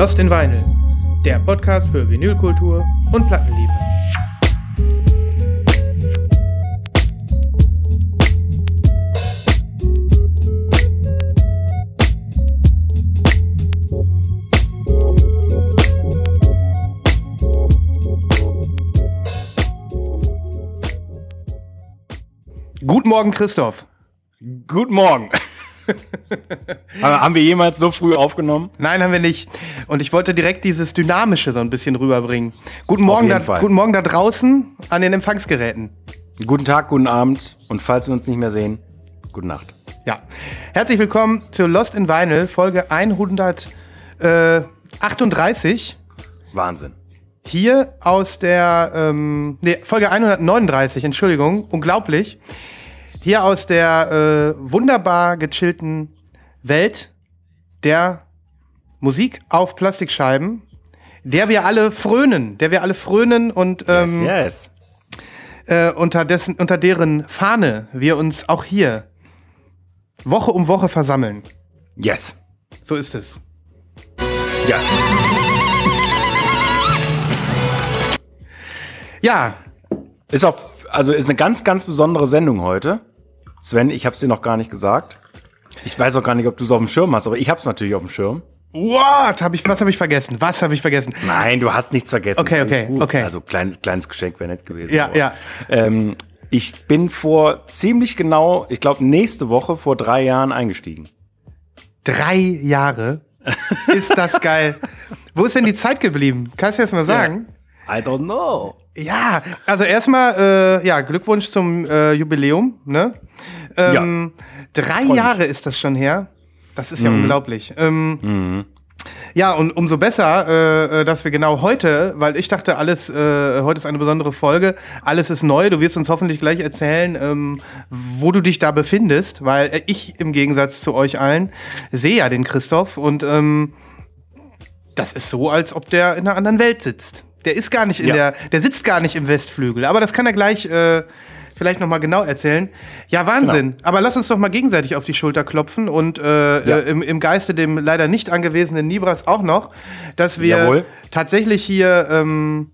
Lost in Vinyl, der Podcast für Vinylkultur und Plattenliebe. Guten Morgen, Christoph. Guten Morgen. haben wir jemals so früh aufgenommen? Nein, haben wir nicht. Und ich wollte direkt dieses Dynamische so ein bisschen rüberbringen. Guten Morgen, da, Fall. guten Morgen da draußen an den Empfangsgeräten. Guten Tag, guten Abend und falls wir uns nicht mehr sehen, gute Nacht. Ja. Herzlich willkommen zu Lost in Vinyl, Folge 138. Wahnsinn. Hier aus der, ähm, nee, Folge 139, Entschuldigung, unglaublich. Hier aus der äh, wunderbar gechillten Welt der Musik auf Plastikscheiben, der wir alle frönen, der wir alle frönen und ähm, yes, yes. Äh, unter, dessen, unter deren Fahne wir uns auch hier Woche um Woche versammeln. Yes. So ist es. Ja. Ja, Ist auch, also ist eine ganz, ganz besondere Sendung heute. Sven, ich hab's dir noch gar nicht gesagt. Ich weiß auch gar nicht, ob du es auf dem Schirm hast, aber ich hab's natürlich auf dem Schirm. what? Hab ich, was habe ich vergessen? Was habe ich vergessen? Nein, du hast nichts vergessen. Okay, okay, okay. Also klein, kleines Geschenk wäre nett gewesen. Ja, aber, ja. Ähm, ich bin vor ziemlich genau, ich glaube nächste Woche vor drei Jahren eingestiegen. Drei Jahre? ist das geil. Wo ist denn die Zeit geblieben? Kannst du das mal sagen? I don't know. Ja, also erstmal, äh, ja, Glückwunsch zum äh, Jubiläum, ne? Ähm, Drei mich. Jahre ist das schon her. Das ist ja unglaublich. Ähm, Ja, und umso besser, äh, äh, dass wir genau heute, weil ich dachte, alles, äh, heute ist eine besondere Folge, alles ist neu. Du wirst uns hoffentlich gleich erzählen, ähm, wo du dich da befindest, weil äh, ich im Gegensatz zu euch allen sehe ja den Christoph und ähm, das ist so, als ob der in einer anderen Welt sitzt. Der ist gar nicht in Ja. der, der sitzt gar nicht im Westflügel. Aber das kann er gleich äh, vielleicht noch mal genau erzählen. Ja, Wahnsinn. Aber lass uns doch mal gegenseitig auf die Schulter klopfen und äh, Ja. äh, im, im Geiste dem leider nicht angewesenen Nibras auch noch, dass wir Jawohl. tatsächlich hier ähm,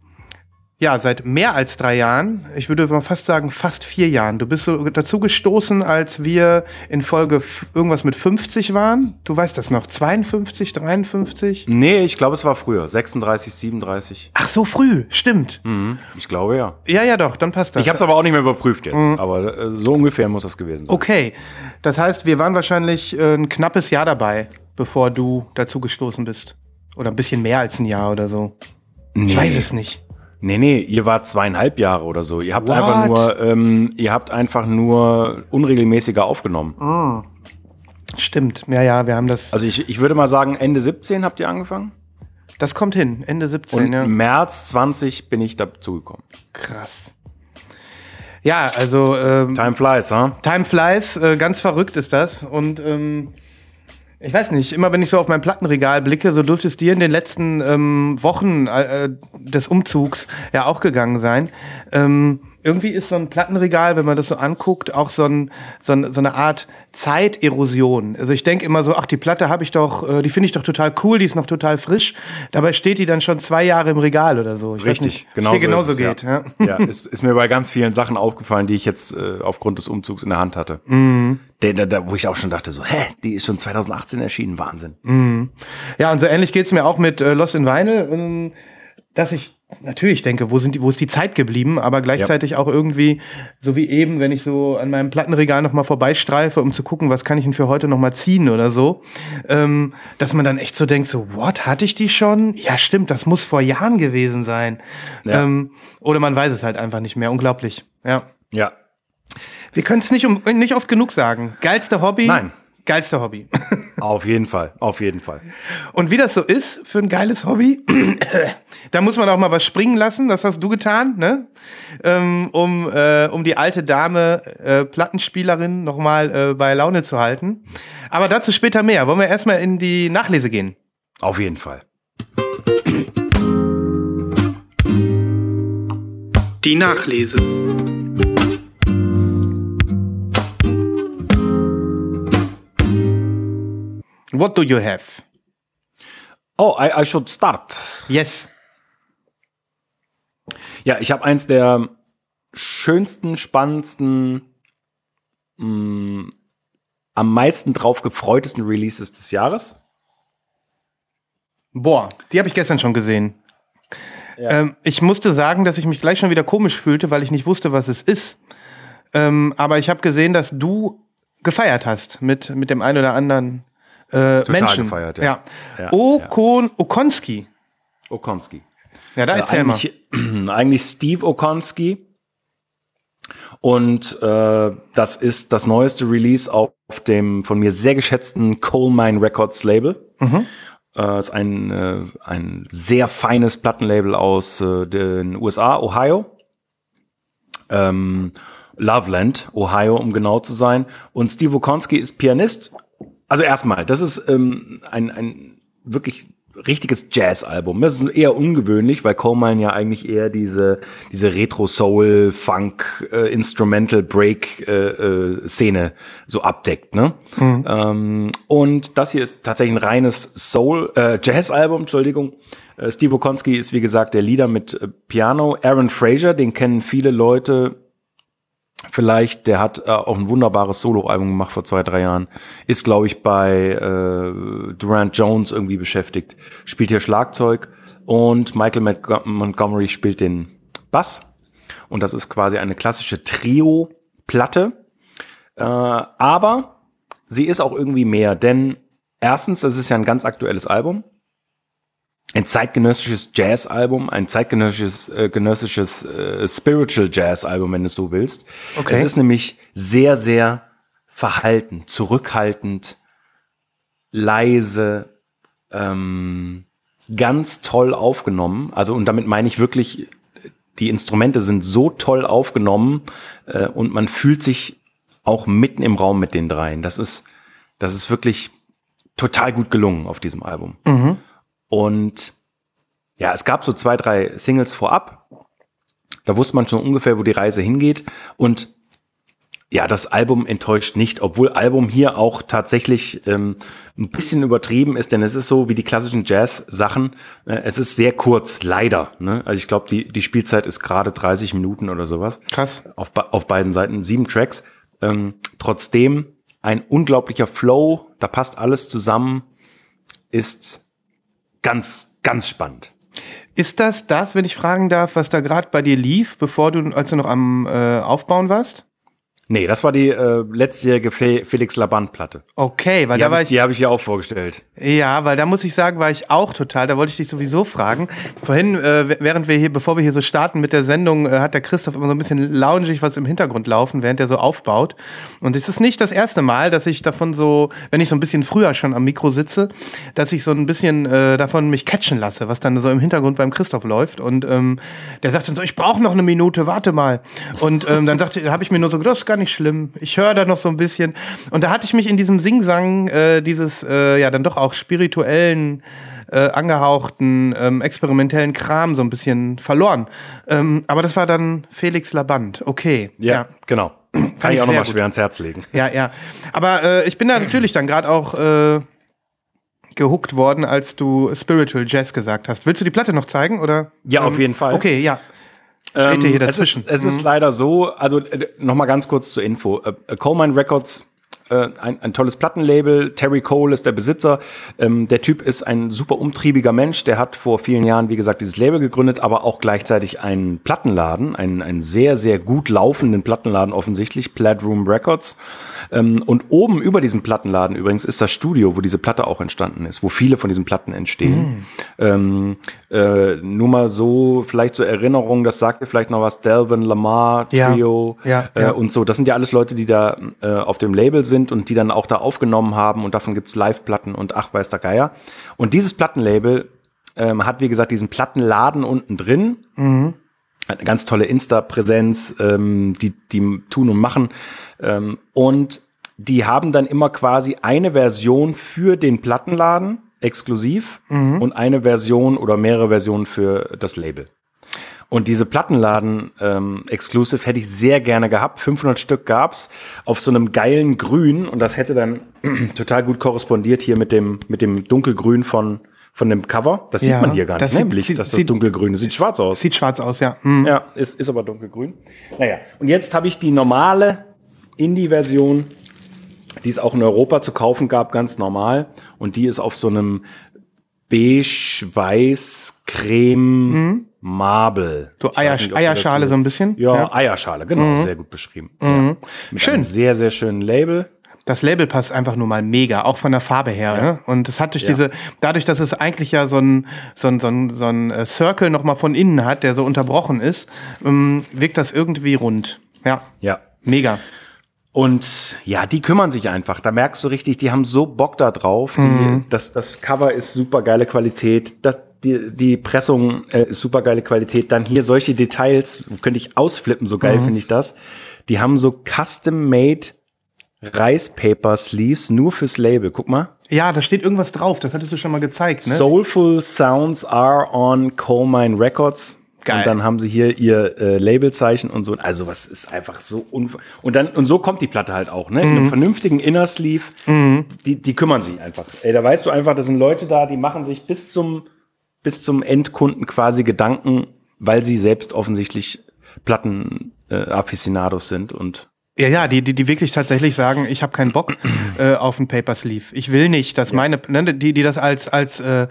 ja seit mehr als drei Jahren, ich würde mal fast sagen fast vier Jahren. Du bist so dazu gestoßen, als wir in Folge irgendwas mit 50 waren. Du weißt das noch? 52, 53? Nee, ich glaube, es war früher. 36, 37. Ach so früh, stimmt. Mhm, ich glaube ja. Ja, ja, doch, dann passt das. Ich habe es aber auch nicht mehr überprüft jetzt. Aber äh, so ungefähr muss das gewesen sein. Okay, das heißt, wir waren wahrscheinlich äh, ein knappes Jahr dabei, bevor du dazu gestoßen bist. Oder ein bisschen mehr als ein Jahr oder so. Nee. Ich weiß es nicht. Nee, nee, ihr wart zweieinhalb Jahre oder so. Ihr habt What? einfach nur, ähm, ihr habt einfach nur unregelmäßiger aufgenommen. Stimmt, ja, ja, wir haben das. Also ich, ich würde mal sagen, Ende 17 habt ihr angefangen. Das kommt hin, Ende 17, Und ja. März 20 bin ich dazugekommen. Krass. Ja, also ähm, Time flies, huh? Time flies, äh, ganz verrückt ist das. Und ähm, ich weiß nicht, immer wenn ich so auf mein Plattenregal blicke, so dürfte es dir in den letzten ähm, Wochen äh, des Umzugs ja auch gegangen sein. Ähm, irgendwie ist so ein Plattenregal, wenn man das so anguckt, auch so, ein, so, ein, so eine Art Zeiterosion. Also ich denke immer so, ach, die Platte habe ich doch, äh, die finde ich doch total cool, die ist noch total frisch. Dabei steht die dann schon zwei Jahre im Regal oder so. Ich weiß nicht, genau ob es dir genauso ist es, geht. Ja. Ja, ist, ist mir bei ganz vielen Sachen aufgefallen, die ich jetzt äh, aufgrund des Umzugs in der Hand hatte. Mhm. Der, der, der, wo ich auch schon dachte, so, hä, die ist schon 2018 erschienen, Wahnsinn. Mhm. Ja, und so ähnlich geht's mir auch mit äh, Lost in Vinyl, ähm, dass ich natürlich denke, wo, sind die, wo ist die Zeit geblieben, aber gleichzeitig auch irgendwie, so wie eben, wenn ich so an meinem Plattenregal nochmal vorbeistreife, um zu gucken, was kann ich denn für heute nochmal ziehen oder so, ähm, dass man dann echt so denkt, so, what, hatte ich die schon? Ja, stimmt, das muss vor Jahren gewesen sein. Ja. Ähm, oder man weiß es halt einfach nicht mehr. Unglaublich. Ja. Ja. Wir können es nicht, um, nicht oft genug sagen. Geilste Hobby? Nein. Geilste Hobby. Auf jeden Fall, auf jeden Fall. Und wie das so ist für ein geiles Hobby, da muss man auch mal was springen lassen. Das hast du getan, ne? Ähm, um, äh, um die alte Dame äh, Plattenspielerin nochmal äh, bei Laune zu halten. Aber dazu später mehr. Wollen wir erstmal in die Nachlese gehen? Auf jeden Fall. Die Nachlese. What do you have? Oh, I, I should start. Yes. Ja, ich habe eins der schönsten, spannendsten, mh, am meisten drauf gefreutesten Releases des Jahres. Boah, die habe ich gestern schon gesehen. Ähm, ich musste sagen, dass ich mich gleich schon wieder komisch fühlte, weil ich nicht wusste, was es ist. Ähm, aber ich habe gesehen, dass du gefeiert hast mit, mit dem einen oder anderen äh, Menschen. gefeiert, ja. ja. Ja, Okon, Okonski. Okonski. Ja, da Äh, erzähl mal. eigentlich, eigentlich Steve Okonski. Und äh, das ist das neueste Release auf dem von mir sehr geschätzten Coal Mine Records Label. Äh, ist ein, äh, ein sehr feines Plattenlabel aus äh, den USA, Ohio. Ähm, Loveland, Ohio, um genau zu sein. Und Steve Okonski ist Pianist. Also erstmal, das ist ähm, ein, ein wirklich richtiges Jazz-Album. Das ist eher ungewöhnlich, weil Coleman ja eigentlich eher diese, diese Retro-Soul, Funk, äh, Instrumental Break äh, äh, Szene so abdeckt. Ne? Ähm, und das hier ist tatsächlich ein reines Soul, äh, Jazz-Album, Entschuldigung. Äh, Steve Okonski ist, wie gesagt, der Leader mit äh, Piano. Aaron Fraser, den kennen viele Leute vielleicht, der hat äh, auch ein wunderbares Soloalbum gemacht vor zwei, drei Jahren. Ist, glaube ich, bei äh, Durant Jones irgendwie beschäftigt. Spielt hier Schlagzeug und Michael Montg- Montgomery spielt den Bass. Und das ist quasi eine klassische Trio-Platte. Äh, aber sie ist auch irgendwie mehr, denn erstens, das ist ja ein ganz aktuelles Album ein zeitgenössisches Jazz-Album, ein zeitgenössisches äh, genössisches, äh, Spiritual Jazz-Album, wenn du es so willst. Okay. Es ist nämlich sehr, sehr verhalten, zurückhaltend, leise, ähm, ganz toll aufgenommen. Also, und damit meine ich wirklich, die Instrumente sind so toll aufgenommen äh, und man fühlt sich auch mitten im Raum mit den dreien. Das ist, das ist wirklich total gut gelungen auf diesem Album. Und ja, es gab so zwei, drei Singles vorab. Da wusste man schon ungefähr, wo die Reise hingeht. Und ja, das Album enttäuscht nicht, obwohl Album hier auch tatsächlich ähm, ein bisschen übertrieben ist, denn es ist so wie die klassischen Jazz-Sachen. Äh, es ist sehr kurz, leider. Ne? Also ich glaube, die, die Spielzeit ist gerade 30 Minuten oder sowas. Krass. Auf, auf beiden Seiten, sieben Tracks. Ähm, trotzdem ein unglaublicher Flow, da passt alles zusammen, ist ganz, ganz spannend. Ist das das, wenn ich fragen darf, was da gerade bei dir lief, bevor du, als du noch am äh, Aufbauen warst? Nee, das war die äh, letztjährige Fe Felix Laband-Platte. Okay, weil Die da habe war ich, ich, die hab ich hier auch vorgestellt. ja, weil da muss ich sagen, war ich auch total, da wollte ich dich sowieso fragen. Vorhin, äh, während wir hier, bevor wir hier so starten mit der Sendung, äh, hat der Christoph immer so ein bisschen loungig was im Hintergrund laufen, während er so aufbaut. Und es ist nicht das erste Mal, dass ich davon so, wenn ich so ein bisschen früher schon am Mikro sitze, dass ich so ein bisschen äh, davon mich catchen lasse, was dann so im Hintergrund beim Christoph läuft. Und ähm, der sagt dann so, ich brauche noch eine Minute, warte mal. Und ähm, dann dachte, habe ich mir nur so, gedacht, gar nicht schlimm. Ich höre da noch so ein bisschen. Und da hatte ich mich in diesem Singsang äh, dieses äh, ja dann doch auch spirituellen äh, angehauchten, ähm, experimentellen Kram so ein bisschen verloren. Ähm, aber das war dann Felix Laband. Okay. Ja, genau. Kann ich auch nochmal schwer ans Herz legen. Ja, ja. Aber äh, ich bin da natürlich dann gerade auch äh, gehuckt worden, als du Spiritual Jazz gesagt hast. Willst du die Platte noch zeigen oder? Ja, auf jeden Fall. Okay, ja. Ich rede hier Ähm, es dazwischen. ist, es ist leider so, also äh, nochmal ganz kurz zur Info. Äh, äh, Coleman Records, äh, ein, ein tolles Plattenlabel. Terry Cole ist der Besitzer. Ähm, der Typ ist ein super umtriebiger Mensch. Der hat vor vielen Jahren, wie gesagt, dieses Label gegründet, aber auch gleichzeitig einen Plattenladen, einen, einen sehr, sehr gut laufenden Plattenladen offensichtlich, Platroom Records. Ähm, und oben über diesem Plattenladen übrigens ist das Studio, wo diese Platte auch entstanden ist, wo viele von diesen Platten entstehen. Ähm, äh, nur mal so, vielleicht zur Erinnerung, das sagt dir vielleicht noch was, Delvin, Lamar, Ja. Trio Ja, äh, ja. und so. Das sind ja alles Leute, die da äh, auf dem Label sind und die dann auch da aufgenommen haben und davon gibt's Live-Platten und ach, weiß der Geier. Und dieses Plattenlabel ähm, hat, wie gesagt, diesen Plattenladen unten drin. Hat eine ganz tolle Insta-Präsenz, ähm, die, die tun und machen. Ähm, und die haben dann immer quasi eine Version für den Plattenladen exklusiv und eine Version oder mehrere Versionen für das Label. Und diese Plattenladen ähm, hätte ich sehr gerne gehabt. 500 Stück gab's auf so einem geilen Grün und das hätte dann total gut korrespondiert hier mit dem mit dem dunkelgrün von von dem Cover. Das Ja, sieht man hier gar das nicht, sieht- nämlich, sieht- dass das sieht- dunkelgrün ist. Sieht schwarz aus. Sieht schwarz aus, ja. Hm. Ja, ist, ist aber dunkelgrün. Naja, und jetzt habe ich die normale Indie-Version, die es auch in Europa zu kaufen gab, ganz normal. Und die ist auf so einem So Ich weiß Eier, nicht, ob du Eierschale das so ein bisschen. Ja, Eierschale, genau, sehr gut beschrieben. Ja. Mit Schön. einem sehr, sehr schönen Label. Das Label passt einfach nur mal mega, auch von der Farbe her. Ne? Und es hat durch Ja. diese, dadurch, dass es eigentlich ja so ein, so ein, so ein, so ein äh, Circle nochmal von innen hat, der so unterbrochen ist, ähm, wirkt das irgendwie rund. Ja, Ja. mega. Und ja, die kümmern sich einfach. Da merkst du richtig, die haben so Bock da drauf. Mhm. Die, das, das Cover ist super geile Qualität. Das, die, die Pressung äh, ist super geile Qualität. Dann hier solche Details, könnte ich ausflippen, so Mhm. geil finde ich das. Die haben so custom-made Reispaper Sleeves nur fürs Label. Guck mal. Ja, da steht irgendwas drauf, das hattest du schon mal gezeigt, ne? Soulful Sounds are on Coal Mine Records. Geil. Und dann haben sie hier ihr äh, Labelzeichen und so. Also was ist einfach so unver und dann und so kommt die Platte halt auch, ne? In Mhm. einem vernünftigen Inner Sleeve. Die, die kümmern sich einfach. Ey, da weißt du einfach, das sind Leute da, die machen sich bis zum bis zum Endkunden quasi Gedanken, weil sie selbst offensichtlich Platten äh, Aficionados sind und Ja, ja, die, die, die wirklich tatsächlich sagen, ich habe keinen Bock äh, auf ein Paper Sleeve. Ich will nicht, dass meine, ne, die, die das als, als äh,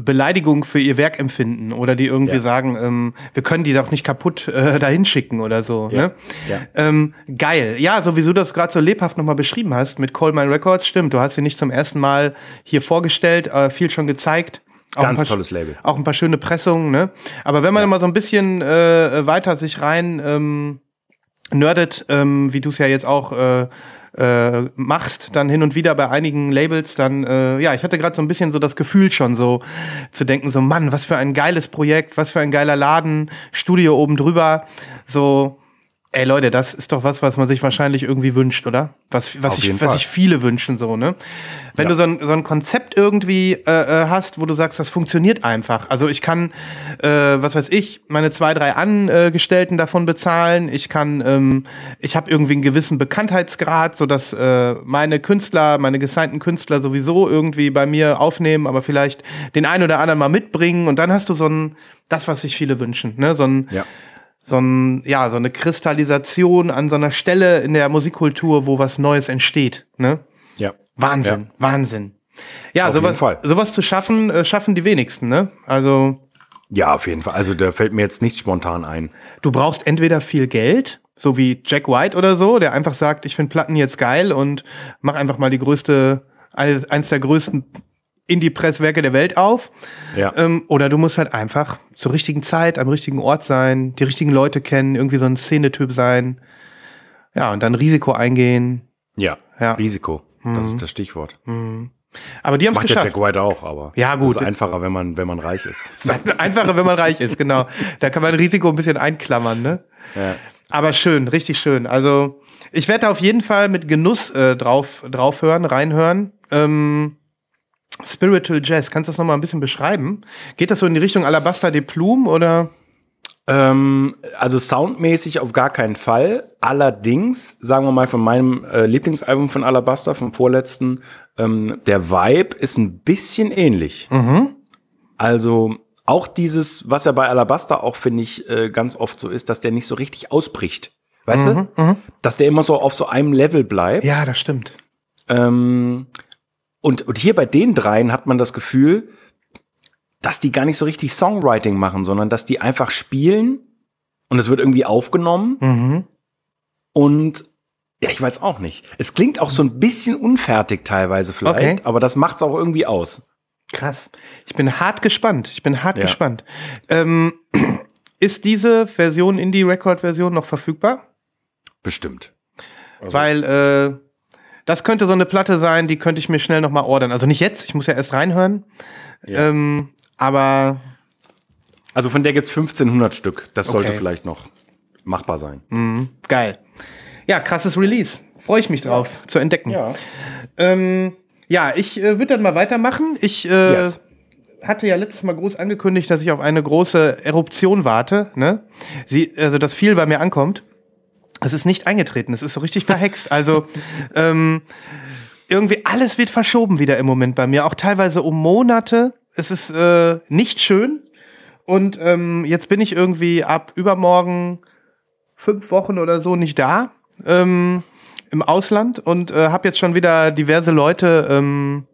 Beleidigung für ihr Werk empfinden oder die irgendwie Ja. sagen, ähm, wir können die doch nicht kaputt äh, dahin schicken oder so. Ne? Ja. Ähm, geil. Ja, so wie du das gerade so lebhaft nochmal beschrieben hast mit Coal Mine Records, stimmt. Du hast sie nicht zum ersten Mal hier vorgestellt, äh, viel schon gezeigt. Auch Ganz ein paar, tolles Label. Auch ein paar schöne Pressungen, ne? Aber wenn man immer so ein bisschen äh, weiter sich rein ähm, nerdet, ähm, wie du es ja jetzt auch äh, äh, machst, dann hin und wieder bei einigen Labels, dann, äh, ja, ich hatte gerade so ein bisschen so das Gefühl schon so zu denken, so Mann, was für ein geiles Projekt, was für ein geiler Laden, Studio oben drüber, so, ey Leute, das ist doch was, was man sich wahrscheinlich irgendwie wünscht, oder? Was, was, ich, was sich viele wünschen, so, ne? Wenn Ja. du so ein, so ein Konzept irgendwie äh, äh, hast, wo du sagst, das funktioniert einfach. Also ich kann, äh, was weiß ich, meine zwei, drei Angestellten davon bezahlen. Ich kann, ähm, ich habe irgendwie einen gewissen Bekanntheitsgrad, sodass äh, meine Künstler, meine gesignten Künstler sowieso irgendwie bei mir aufnehmen, aber vielleicht den einen oder anderen mal mitbringen. Und dann hast du so ein, das, was sich viele wünschen, ne? So ein, Ja. So ein, ja, so eine Kristallisation an so einer Stelle in der Musikkultur, wo was Neues entsteht, ne? Ja. Wahnsinn, Wahnsinn. Ja, sowas, sowas zu schaffen, äh, schaffen die wenigsten, ne? Also, Ja, auf jeden Fall. Also da fällt mir jetzt nichts spontan ein. du brauchst entweder viel Geld, so wie Jack White oder so, der einfach sagt, ich finde Platten jetzt geil und mach einfach mal die größte, eines, eins der größten Indie-Presswerke der Welt auf. Ja. Ähm, oder du musst halt einfach zur richtigen Zeit am richtigen Ort sein, die richtigen Leute kennen, irgendwie so ein Szenetyp sein. Ja, und dann Risiko eingehen. Ja. Ja. Risiko. Das ist das Stichwort. Aber die haben es Macht der geschafft. Jack White auch, aber Ja, gut. Das ist einfacher, wenn man, wenn man reich ist. Einfacher, wenn man reich ist, genau. Da kann man Risiko ein bisschen einklammern, ne? Ja. Aber schön, richtig schön. Also ich werde da auf jeden Fall mit Genuss äh, drauf, drauf hören, reinhören. Ähm, Spiritual Jazz, kannst du das nochmal ein bisschen beschreiben? Geht das so in die Richtung Alabaster de Plume oder? Ähm, also soundmäßig auf gar keinen Fall. Allerdings, sagen wir mal von meinem äh, Lieblingsalbum von Alabaster, vom vorletzten, ähm, der Vibe ist ein bisschen ähnlich. Also auch dieses, was ja bei Alabaster auch, finde ich, äh, ganz oft so ist, dass der nicht so richtig ausbricht. Weißt du? Dass der immer so auf so einem Level bleibt. Ja, das stimmt. Ähm, und, und hier bei den dreien hat man das Gefühl, dass die gar nicht so richtig Songwriting machen, sondern dass die einfach spielen und es wird irgendwie aufgenommen Mhm. und ja, ich weiß auch nicht. Es klingt auch so ein bisschen unfertig teilweise vielleicht, Okay. aber das macht's auch irgendwie aus. Krass. Ich bin hart gespannt. Ich bin hart Ja. gespannt. Ähm, ist diese Version, Indie-Record-Version noch verfügbar? Bestimmt. Weil äh, das könnte so eine Platte sein, die könnte ich mir schnell nochmal ordern. Also nicht jetzt, ich muss ja erst reinhören. Ähm, aber Also von der gibt's 1500 Stück. Das sollte Okay. vielleicht noch machbar sein. geil. Ja, krasses Release. Freue ich mich drauf zu entdecken. Ja. Ähm, ja, ich äh, würde dann mal weitermachen. Ich äh, Yes. hatte ja letztes Mal groß angekündigt, dass ich auf eine große Eruption warte. Ne? Sie, also, dass viel bei mir ankommt. Es ist nicht eingetreten. Es ist so richtig verhext. Also, ähm, irgendwie alles wird verschoben wieder im Moment bei mir. Auch teilweise um Monate. Es ist äh, nicht schön. Und ähm, jetzt bin ich irgendwie ab übermorgen fünf Wochen oder so nicht da ähm, im Ausland und äh, habe jetzt schon wieder diverse Leute ähm,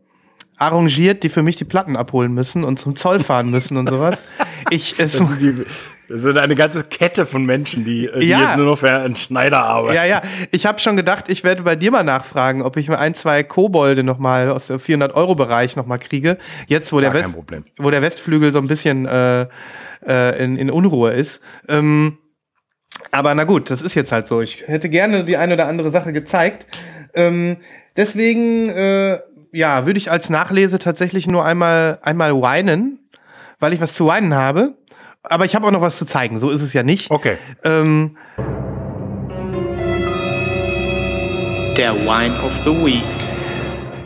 arrangiert, die für mich die Platten abholen müssen und zum Zoll fahren müssen und sowas. Ich, es, Das sind, die, das sind eine ganze Kette von Menschen, die, die Ja. jetzt nur noch für einen Schneider arbeiten. ja, ja. Ich habe schon gedacht, ich werde bei dir mal nachfragen, ob ich mir ein, zwei Kobolde noch mal aus dem 400-Euro-Bereich noch mal kriege. Jetzt, wo der, Gar West, Problem. wo der Westflügel so ein bisschen äh, äh, in, in Unruhe ist. Ähm, aber na gut, das ist jetzt halt so. Ich hätte gerne die eine oder andere Sache gezeigt. Ähm, deswegen, äh, ja, würde ich als Nachlese tatsächlich nur einmal, einmal weinen, weil ich was zu weinen habe. Aber ich habe auch noch was zu zeigen. So ist es ja nicht. Okay. Ähm, Der Wine of the Week.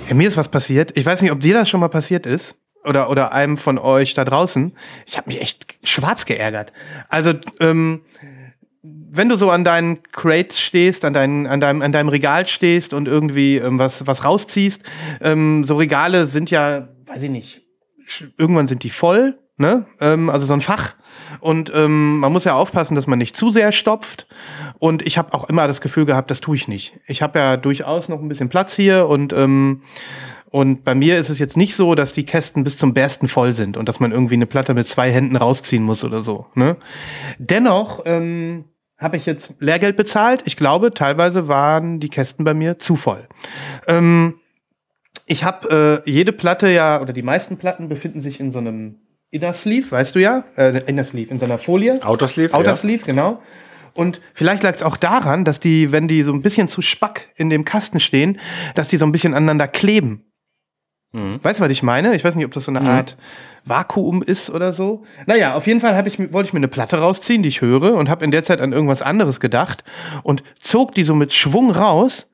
Ja, mir ist was passiert. Ich weiß nicht, ob dir das schon mal passiert ist. Oder, oder einem von euch da draußen. Ich habe mich echt schwarz geärgert. Also, ähm, wenn du so an deinen Crates stehst, an, dein, an, deinem, an deinem Regal stehst und irgendwie ähm, was, was rausziehst, ähm, so Regale sind ja, weiß ich nicht, irgendwann sind die voll, ne? Ähm, also so ein Fach. Und ähm, man muss ja aufpassen, dass man nicht zu sehr stopft. Und ich habe auch immer das Gefühl gehabt, das tue ich nicht. Ich habe ja durchaus noch ein bisschen Platz hier und ähm, und bei mir ist es jetzt nicht so, dass die Kästen bis zum Bersten voll sind und dass man irgendwie eine Platte mit zwei Händen rausziehen muss oder so. Ne? Dennoch ähm, habe ich jetzt Lehrgeld bezahlt. Ich glaube, teilweise waren die Kästen bei mir zu voll. Ähm, ich habe äh, jede Platte ja, oder die meisten Platten befinden sich in so einem Inner Sleeve, weißt du ja? Äh, Inner Sleeve, in so einer Folie. Outer Sleeve, Outer ja. Sleeve, genau. Und vielleicht lag es auch daran, dass die, wenn die so ein bisschen zu spack in dem Kasten stehen, dass die so ein bisschen aneinander kleben. Mhm. Weißt du, was ich meine? Ich weiß nicht, ob das so eine Art Vakuum ist oder so. Naja, auf jeden Fall ich, wollte ich mir eine Platte rausziehen, die ich höre, und habe in der Zeit an irgendwas anderes gedacht und zog die so mit Schwung raus.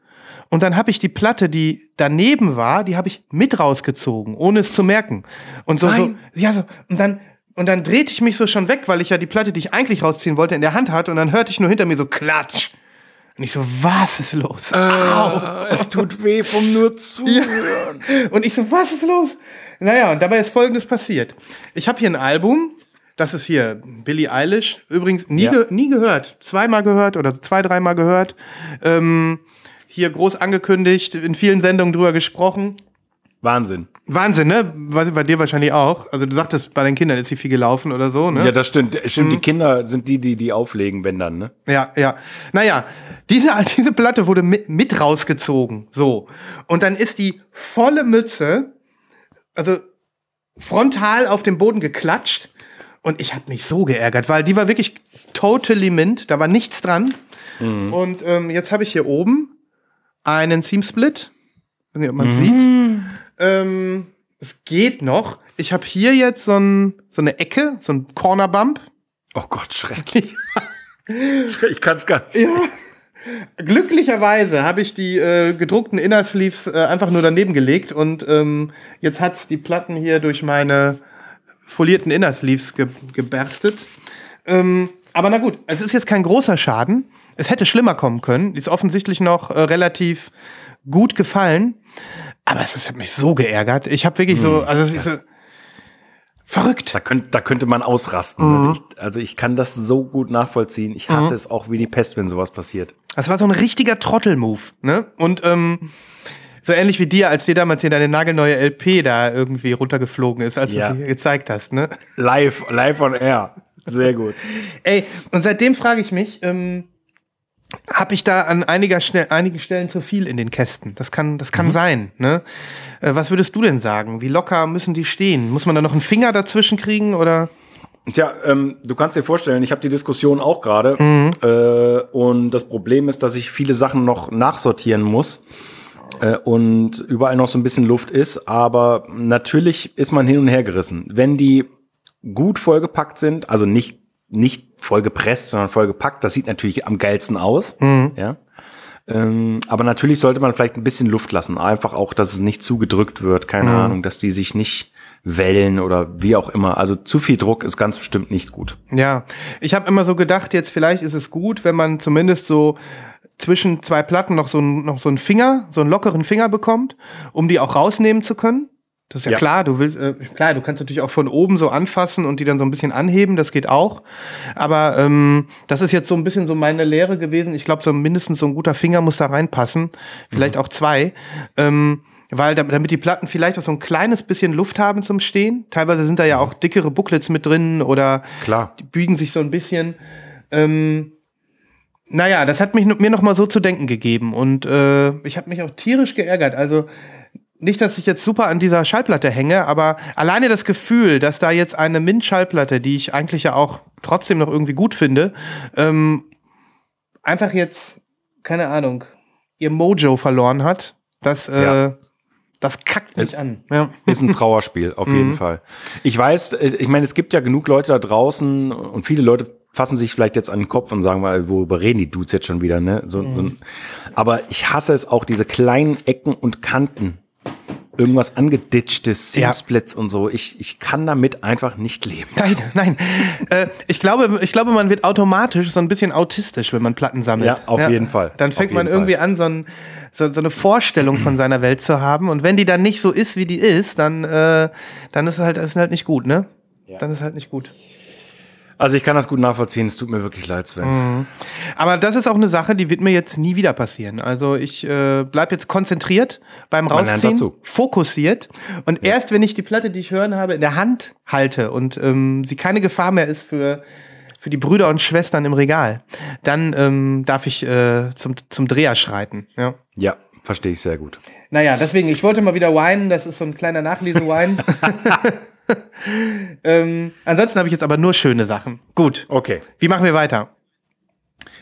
Und dann habe ich die Platte, die daneben war, die habe ich mit rausgezogen, ohne es zu merken. Und so, so ja, so, und dann, und dann drehte ich mich so schon weg, weil ich ja die Platte, die ich eigentlich rausziehen wollte, in der Hand hatte. Und dann hörte ich nur hinter mir so Klatsch. Und ich so, was ist los? Au. Es tut weh vom nur zuhören. Und ich so, was ist los? Naja, und dabei ist Folgendes passiert. Ich habe hier ein Album, das ist hier Billie Eilish. Übrigens nie, Ja. ge nie gehört. Zweimal gehört oder zwei, dreimal gehört. Ähm, hier groß angekündigt, in vielen Sendungen drüber gesprochen. Wahnsinn. Wahnsinn, ne? Bei, bei dir wahrscheinlich auch. Also du sagtest, bei den Kindern ist sie viel gelaufen oder so, ne? Ja, das stimmt. Stimmt, die Kinder sind die, die die auflegen, wenn dann, ne? Ja, ja. Naja, diese, diese Platte wurde mit, mit rausgezogen. So. Und dann ist die volle Mütze, also frontal auf den Boden geklatscht. Und ich habe mich so geärgert, weil die war wirklich totally mint. Da war nichts dran. Und ähm, jetzt habe ich hier oben einen Seam Split. Ich weiß nicht, ob man es sieht. Ähm, es geht noch. Ich habe hier jetzt so, ein, so eine Ecke, so ein Corner Bump. Oh Gott, schrecklich. Ich kann's gar nicht. Glücklicherweise habe ich die äh, gedruckten Inner Sleeves äh, einfach nur daneben gelegt und ähm, jetzt hat's die Platten hier durch meine folierten Inner Sleeves ge geberstet. Ähm, aber na gut, es ist jetzt kein großer Schaden. Es hätte schlimmer kommen können. Die ist offensichtlich noch äh, relativ gut gefallen. Aber es ist, hat mich so geärgert. Ich habe wirklich so, also es ist verrückt. Da, könnt, da könnte man ausrasten. Mhm. Ich, also ich kann das so gut nachvollziehen. Ich hasse es auch wie die Pest, wenn sowas passiert. Das war so ein richtiger Trottel-Move, ne? Und ähm, so ähnlich wie dir, als dir damals hier deine nagelneue LP da irgendwie runtergeflogen ist, als Ja. du sie gezeigt hast, ne? Live, live on air. Sehr gut. Ey, und seitdem frage ich mich, ähm, habe ich da an einiger Schnell, einigen Stellen zu viel in den Kästen? Das kann, das kann sein, ne? Äh, was würdest du denn sagen? Wie locker müssen die stehen? Muss man da noch einen Finger dazwischen kriegen oder? Tja, ähm, du kannst dir vorstellen, ich habe die Diskussion auch gerade. Äh, und das Problem ist, dass ich viele Sachen noch nachsortieren muss. Äh, und überall noch so ein bisschen Luft ist. Aber natürlich ist man hin und her gerissen. Wenn die gut vollgepackt sind, also nicht, nicht vollgepresst, sondern vollgepackt, das sieht natürlich am geilsten aus. Ja. Ähm, aber natürlich sollte man vielleicht ein bisschen Luft lassen. Einfach auch, dass es nicht zu gedrückt wird. Keine Ahnung, dass die sich nicht wellen oder wie auch immer. Also zu viel Druck ist ganz bestimmt nicht gut. Ja, ich habe immer so gedacht, jetzt vielleicht ist es gut, wenn man zumindest so zwischen zwei Platten noch so, ein, noch so einen Finger, so einen lockeren Finger bekommt, um die auch rausnehmen zu können. Das ist ja, Ja. klar, du willst, äh, klar, du kannst natürlich auch von oben so anfassen und die dann so ein bisschen anheben, das geht auch. Aber ähm, das ist jetzt so ein bisschen so meine Lehre gewesen. Ich glaube, so mindestens so ein guter Finger muss da reinpassen, vielleicht auch zwei. Ähm, weil dam- damit die Platten vielleicht auch so ein kleines bisschen Luft haben zum Stehen. Teilweise sind da ja auch dickere Booklets mit drin oder Klar. die biegen sich so ein bisschen. Ähm, naja, das hat mich mir noch mal so zu denken gegeben und äh, ich habe mich auch tierisch geärgert. Also nicht, dass ich jetzt super an dieser Schallplatte hänge, aber alleine das Gefühl, dass da jetzt eine Mint-Schallplatte, die ich eigentlich ja auch trotzdem noch irgendwie gut finde, ähm, einfach jetzt, keine Ahnung, ihr Mojo verloren hat, das, äh, Ja. das kackt mich Es- an. Ja. Ist ein Trauerspiel, auf Mhm. jeden Fall. Ich weiß, äh, ich meine, es gibt ja genug Leute da draußen und viele Leute fassen sich vielleicht jetzt an den Kopf und sagen mal, worüber reden die Dudes jetzt schon wieder, ne? So, Mhm. so, aber ich hasse es auch, diese kleinen Ecken und Kanten. Irgendwas angeditchtes, Ja. Simsplits und so. Ich, ich kann damit einfach nicht leben. Nein, nein. Äh, ich, glaube, ich glaube, man wird automatisch so ein bisschen autistisch, wenn man Platten sammelt. Ja, auf jeden Fall. Dann fängt man irgendwie Fall. an, so, ein, so, so eine Vorstellung von seiner Welt zu haben. Und wenn die dann nicht so ist, wie die ist, dann, äh, dann ist halt, ist halt nicht gut, ne? Dann ist halt nicht gut. Also ich kann das gut nachvollziehen. Es tut mir wirklich leid, Sven. Mhm. Aber das ist auch eine Sache, die wird mir jetzt nie wieder passieren. Also ich äh, bleib jetzt konzentriert beim Rausziehen, fokussiert. Und erst wenn ich die Platte, die ich hören habe, in der Hand halte und ähm, sie keine Gefahr mehr ist für, für die Brüder und Schwestern im Regal, dann ähm, darf ich äh, zum, zum Dreher schreiten. Ja. Ja, verstehe ich sehr gut. Naja, deswegen, ich wollte mal wieder weinen, das ist so ein kleiner Nachlese-Wein. ähm, ansonsten habe ich jetzt aber nur schöne Sachen. Gut. Okay. Wie machen wir weiter?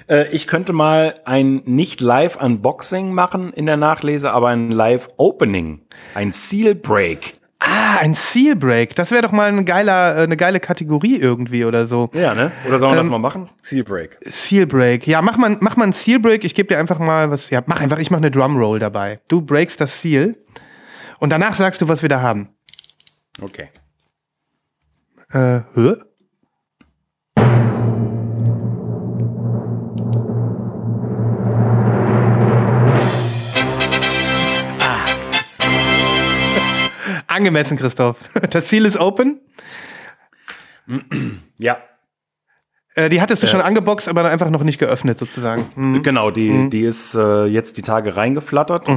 Äh, ich könnte mal ein nicht Live-Unboxing machen in der Nachlese, aber ein Live-Opening. Ein Seal-Break. Ah, ein Seal Break. Das wäre doch mal ein geiler, äh, eine geile Kategorie irgendwie oder so. Ja, ne? Oder sollen wir Ähm, das mal machen? Seal-Break. Seal Break. Ja, mach mal, mach mal ein Seal Break. Ich gebe dir einfach mal was. Ja, mach einfach, ich mache eine Drum Roll dabei. Du breakst das Seal. Und danach sagst du, was wir da haben. Okay. Äh, hä? Ah. Angemessen, Christoph. Das Seal ist open. Ja, Äh, die hattest du schon angeboxt, aber einfach noch nicht geöffnet, sozusagen. Hm. genau. Die, die ist äh, jetzt die Tage reingeflattert.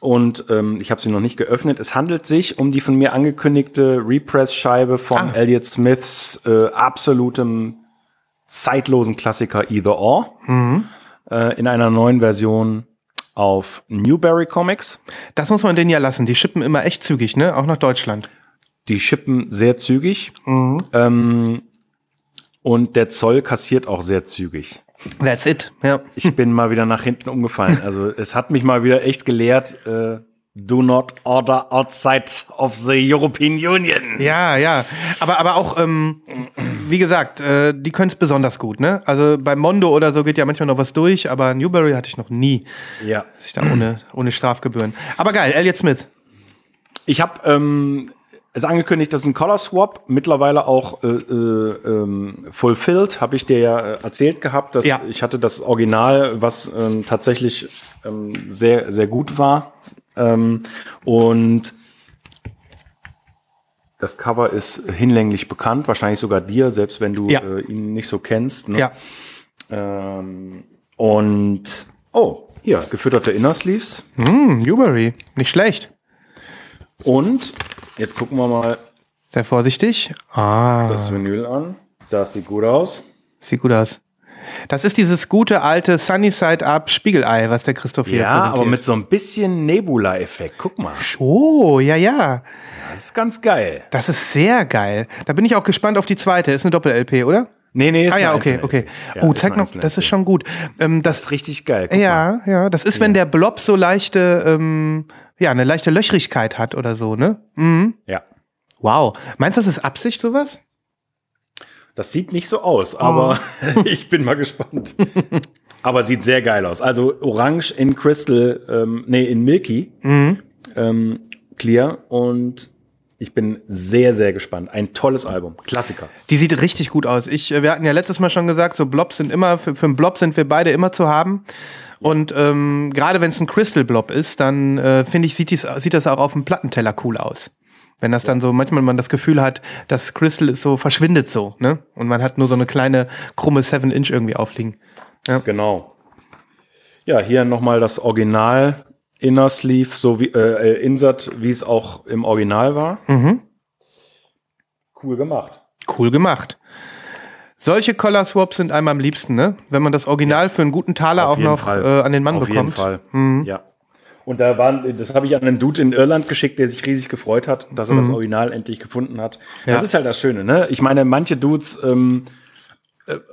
Und ähm, ich habe sie noch nicht geöffnet. Es handelt sich um die von mir angekündigte Repress-Scheibe von Ah. Elliott Smiths äh, absolutem zeitlosen Klassiker Either Or. Äh, in einer neuen Version auf Newberry Comics. Das muss man denen ja lassen. Die schippen immer echt zügig, ne? Auch nach Deutschland. Die schippen sehr zügig. Ähm, und der Zoll kassiert auch sehr zügig. That's it. Ja. Ich bin mal wieder nach hinten umgefallen. Also es hat mich mal wieder echt gelehrt, äh, do not order outside of the European Union. Ja, ja. Aber, aber auch, ähm, wie gesagt, äh, die können es besonders gut, ne? Also bei Mondo oder so geht ja manchmal noch was durch, aber Newberry hatte ich noch nie. Ja. Dass ich da ohne, ohne Strafgebühren. Aber geil, Elliot Smith. Ich habe ähm, es angekündigt, das ist ein Color Swap, mittlerweile auch äh, äh, ähm, fulfilled, habe ich dir ja äh, erzählt gehabt, dass Ja. ich hatte das Original, was ähm, tatsächlich ähm, sehr, sehr gut war. Ähm, und das Cover ist hinlänglich bekannt, wahrscheinlich sogar dir, selbst wenn du Ja. äh, ihn nicht so kennst. Ne? Ja. Ähm, und oh, hier, gefütterte Inner Sleeves. Hm, Newberry. Nicht schlecht. Und jetzt gucken wir mal Sehr vorsichtig. Ah, das Vinyl an. Das sieht gut aus. sieht gut aus. Das ist dieses gute alte Sunny Side Up Spiegelei, was der Christoph hier Ja, präsentiert. aber mit so ein bisschen Nebula-Effekt. Guck mal, Oh, ja, ja. das ist ganz geil. Das ist sehr geil. Da bin ich auch gespannt auf die zweite. Ist eine Doppel-LP, oder? Nee, nee, ist Ah ja, okay, einzelne okay. Ja, oh, zeig noch, einzelne das ist schon gut. Ähm, Das das, ist richtig geil. Guck mal. ja, ja, das ist, wenn der Blob so leichte, ähm, ja, eine leichte Löchrigkeit hat oder so, ne? Mhm. Ja. Wow. Meinst du, das ist Absicht, sowas? Das sieht nicht so aus, aber ich bin mal gespannt. aber sieht sehr geil aus. Also Orange in Crystal, ähm, nee, in Milky, ähm, Clear und ich bin sehr, sehr gespannt. Ein tolles Album. Klassiker. Die sieht richtig gut aus. Ich, äh, wir hatten ja letztes Mal schon gesagt, so Blobs sind immer, für, für einen Blob sind wir beide immer zu haben. Und ähm, gerade wenn es ein Crystal Blob ist, dann äh, finde ich, sieht, dies, sieht das auch auf dem Plattenteller cool aus. Wenn das dann so, manchmal man das Gefühl hat, das Crystal ist so, verschwindet so, ne? Und man hat nur so eine kleine krumme 7-Inch irgendwie aufliegen. Genau. Ja, hier nochmal das Original Inner Sleeve, so wie äh, äh, Insert, wie es auch im Original war. Mhm. Cool gemacht. Cool gemacht. Solche Color Swaps sind einem am liebsten, ne? Wenn man das Original für einen guten Taler Auf auch noch äh, an den Mann Auf bekommt. jeden Fall. Mhm. Ja. Und da waren, das habe ich an einen Dude in Irland geschickt, der sich riesig gefreut hat, dass er das Original endlich gefunden hat. Mhm. Ja. Das ist halt das Schöne, ne? Ich meine, manche Dudes ähm, äh,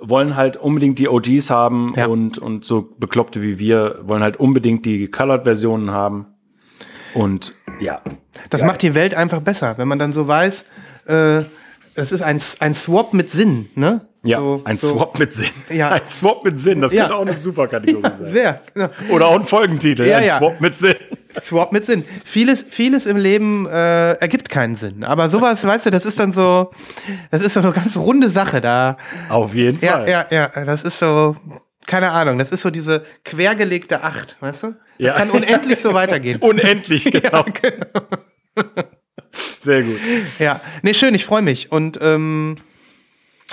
wollen halt unbedingt die OGs haben Ja. und, und so Bekloppte wie wir wollen halt unbedingt die Colored-Versionen haben. Und ja, Das macht die Welt einfach besser, wenn man dann so weiß, äh, das ist ein, ein Swap mit Sinn, ne? ja, so, ein so, Swap mit Sinn. Ja. Ein Swap mit Sinn, das Ja. könnte auch eine super Kategorie Ja, sein. sehr, genau. Oder auch ein Folgentitel, Ja, ein ja. Swap mit Sinn. Swap mit Sinn. Vieles, vieles im Leben äh, ergibt keinen Sinn. Aber sowas, weißt du, das ist dann so, das ist so eine ganz runde Sache da. Auf jeden Ja, Fall. ja, ja. Das ist so, keine Ahnung, das ist so diese quergelegte Acht, weißt du? Das Ja. kann unendlich so weitergehen. Unendlich, genau. genau. Sehr gut. Ja, nee, schön, ich freue mich. Und ähm,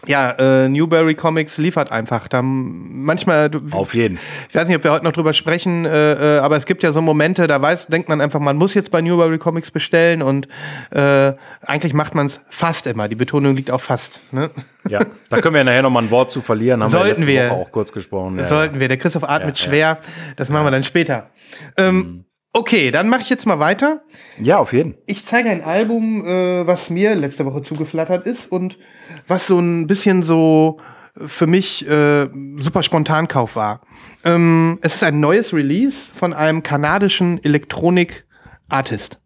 ja, äh, Newberry Comics liefert einfach. Da manchmal, du, Auf jeden. ich weiß nicht, ob wir heute noch drüber sprechen, äh, äh, aber es gibt ja so Momente, da weiß, denkt man einfach, man muss jetzt bei Newberry Comics bestellen und äh, eigentlich macht man es fast immer. Die Betonung liegt auf fast. Ne? Ja, da können wir ja nachher noch mal ein Wort zu verlieren. Haben Sollten wir letzte wir. Auch kurz gesprochen. Ja, Sollten wir. Der Christoph atmet Ja, ja. schwer. Das machen wir dann später. Ähm, okay, dann mache ich jetzt mal weiter. ja, auf jeden. Ich zeige ein Album, äh, was mir letzte Woche zugeflattert ist und was so ein bisschen so für mich äh, super Spontankauf war. Ähm, es ist ein neues Release von einem kanadischen Elektronik-Artist.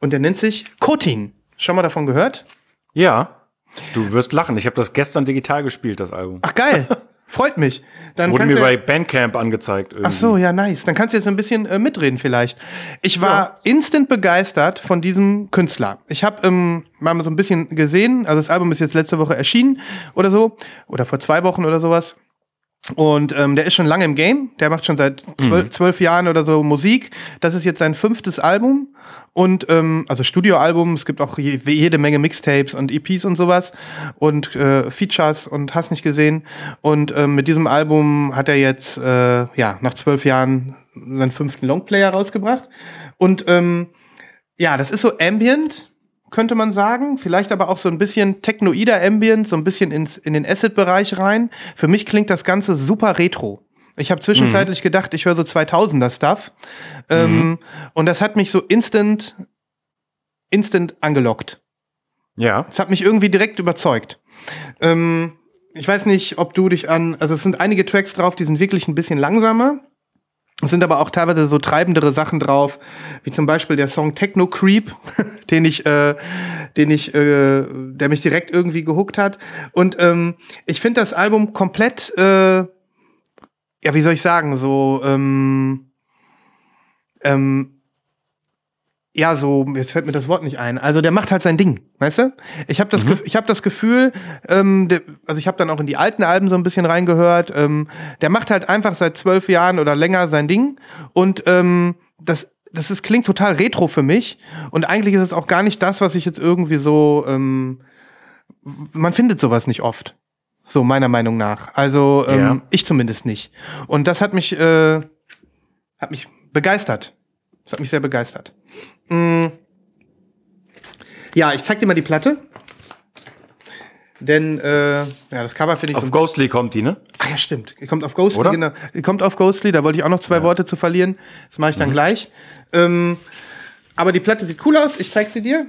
Und der nennt sich Kotin. Schon mal davon gehört? Ja, du wirst lachen. Ich habe das gestern digital gespielt, das Album. Ach geil, freut mich. Dann Wurde mir du- bei Bandcamp angezeigt. Irgendwie. Ach so, ja, nice. Dann kannst du jetzt ein bisschen äh, mitreden vielleicht. Ich war instant begeistert von diesem Künstler. Ich habe ähm, mal so ein bisschen gesehen, also das Album ist jetzt letzte Woche erschienen oder so, oder vor zwei Wochen oder sowas. Und ähm, der ist schon lange im Game. Der macht schon seit zwölf, zwölf Jahren oder so Musik. Das ist jetzt sein fünftes Album. Und ähm, also Studioalbum. Es gibt auch je, jede Menge Mixtapes und EPs und sowas. Und äh, Features und hast nicht gesehen. Und ähm, mit diesem Album hat er jetzt äh, ja nach zwölf Jahren seinen fünften Longplayer rausgebracht. Und ähm, ja, das ist so Ambient, könnte man sagen. Vielleicht aber auch so ein bisschen technoider Ambient, so ein bisschen ins, in den Acid-Bereich rein. Für mich klingt das Ganze super retro. Ich habe zwischenzeitlich gedacht, ich höre so 2000er-Stuff. Ähm, und das hat mich so instant, instant angelockt. Ja, Es hat mich irgendwie direkt überzeugt. Ähm, ich weiß nicht, ob du dich an, also es sind einige Tracks drauf, die sind wirklich ein bisschen langsamer. Es sind aber auch teilweise so treibendere Sachen drauf, wie zum Beispiel der Song Techno Creep, den ich, äh, den ich, äh, der mich direkt irgendwie gehuckt hat. Und ähm, ich finde das Album komplett, äh, ja, wie soll ich sagen, so, ähm, ähm, ja, so, jetzt fällt mir das Wort nicht ein. Also der macht halt sein Ding, weißt du? Ich habe das, Gef- ich hab das Gefühl, ähm, der, also ich habe dann auch in die alten Alben so ein bisschen reingehört. Ähm, der macht halt einfach seit zwölf Jahren oder länger sein Ding und ähm, das, das ist, klingt total retro für mich. Und eigentlich ist es auch gar nicht das, was ich jetzt irgendwie so, ähm, man findet sowas nicht oft. So meiner Meinung nach. Also ähm, Ja. ich zumindest nicht. Und das hat mich, äh, hat mich begeistert. Das hat mich sehr begeistert. Mm. Ja, ich zeig dir mal die Platte. Denn, äh, ja, das Cover finde ich auf so. Ghostly kommt die, ne? Ah ja, stimmt. Die kommt auf Ghostly, Oder? genau. Die kommt auf Ghostly, da wollte ich auch noch zwei Worte zu verlieren. Das mache ich Mhm. dann gleich. Ähm, aber die Platte sieht cool aus, ich zeig sie dir.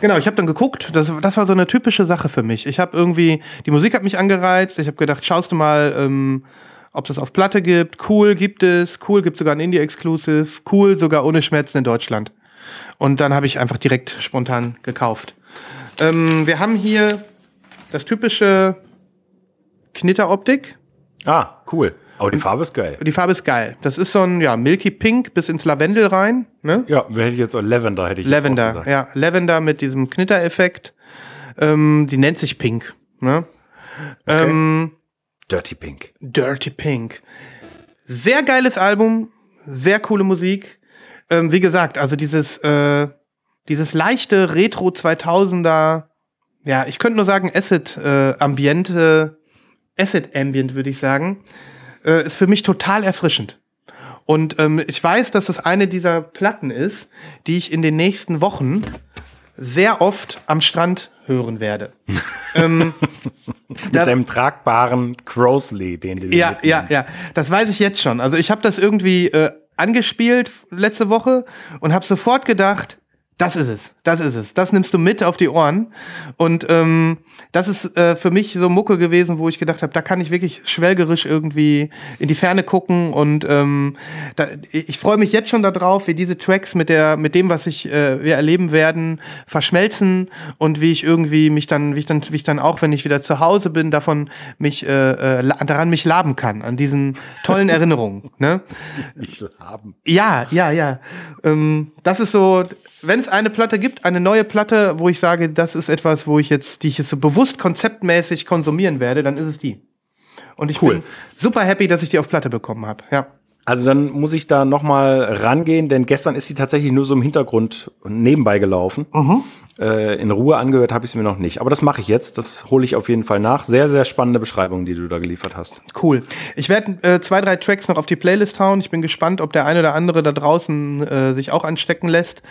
Genau, ich habe dann geguckt. Das, das war so eine typische Sache für mich. Ich habe irgendwie, die Musik hat mich angereizt. Ich habe gedacht, schaust du mal, ähm, ob es das auf Platte gibt. Cool gibt es. Cool gibt sogar ein Indie-Exclusive. Cool sogar ohne Schmerzen in Deutschland. Und dann habe ich einfach direkt spontan gekauft. Ähm, wir haben hier das typische Knitteroptik. Ah, cool. Aber die Farbe ist geil. Die Farbe ist geil. Das ist so ein ja, Milky Pink bis ins Lavendel rein. Ne? Ja, hätte ich jetzt auch Lavender hätte ich Lavender, ja. Lavender mit diesem Knittereffekt. Ähm, die nennt sich Pink. Ne? Ähm, Dirty Pink. Dirty Pink. Sehr geiles Album, sehr coole Musik. Ähm, wie gesagt, also dieses, äh, dieses leichte Retro 2000er, ja, ich könnte nur sagen Acid äh, Ambiente, Acid Ambient würde ich sagen, äh, ist für mich total erfrischend. Und ähm, ich weiß, dass es eine dieser Platten ist, die ich in den nächsten Wochen sehr oft am Strand hören werde. ähm, Mit deinem tragbaren Crowsley, den du ja, ja, ja. Das weiß ich jetzt schon. Also ich habe das irgendwie äh, angespielt letzte Woche und habe sofort gedacht, das ist es, das ist es. Das nimmst du mit auf die Ohren. Und ähm, das ist äh, für mich so Mucke gewesen, wo ich gedacht habe, da kann ich wirklich schwelgerisch irgendwie in die Ferne gucken. Und ähm, da, ich freue mich jetzt schon darauf, wie diese Tracks mit der, mit dem, was ich äh, wir erleben werden, verschmelzen und wie ich irgendwie mich dann, wie ich dann, wie ich dann auch, wenn ich wieder zu Hause bin, davon mich äh, äh, daran mich laben kann, an diesen tollen Erinnerungen. Ne? Mich laben. Ja, ja, ja. Ähm, das ist so, wenn es eine Platte gibt, eine neue Platte, wo ich sage, das ist etwas, wo ich jetzt, die ich jetzt so bewusst konzeptmäßig konsumieren werde, dann ist es die. Und ich Cool. bin super happy, dass ich die auf Platte bekommen habe. Ja. Also dann muss ich da noch mal rangehen, denn gestern ist sie tatsächlich nur so im Hintergrund nebenbei gelaufen. Äh, in Ruhe angehört habe ich sie mir noch nicht. Aber das mache ich jetzt. Das hole ich auf jeden Fall nach. Sehr, sehr spannende Beschreibung, die du da geliefert hast. Cool. Ich werde äh, zwei, drei Tracks noch auf die Playlist hauen. Ich bin gespannt, ob der eine oder andere da draußen äh, sich auch anstecken lässt.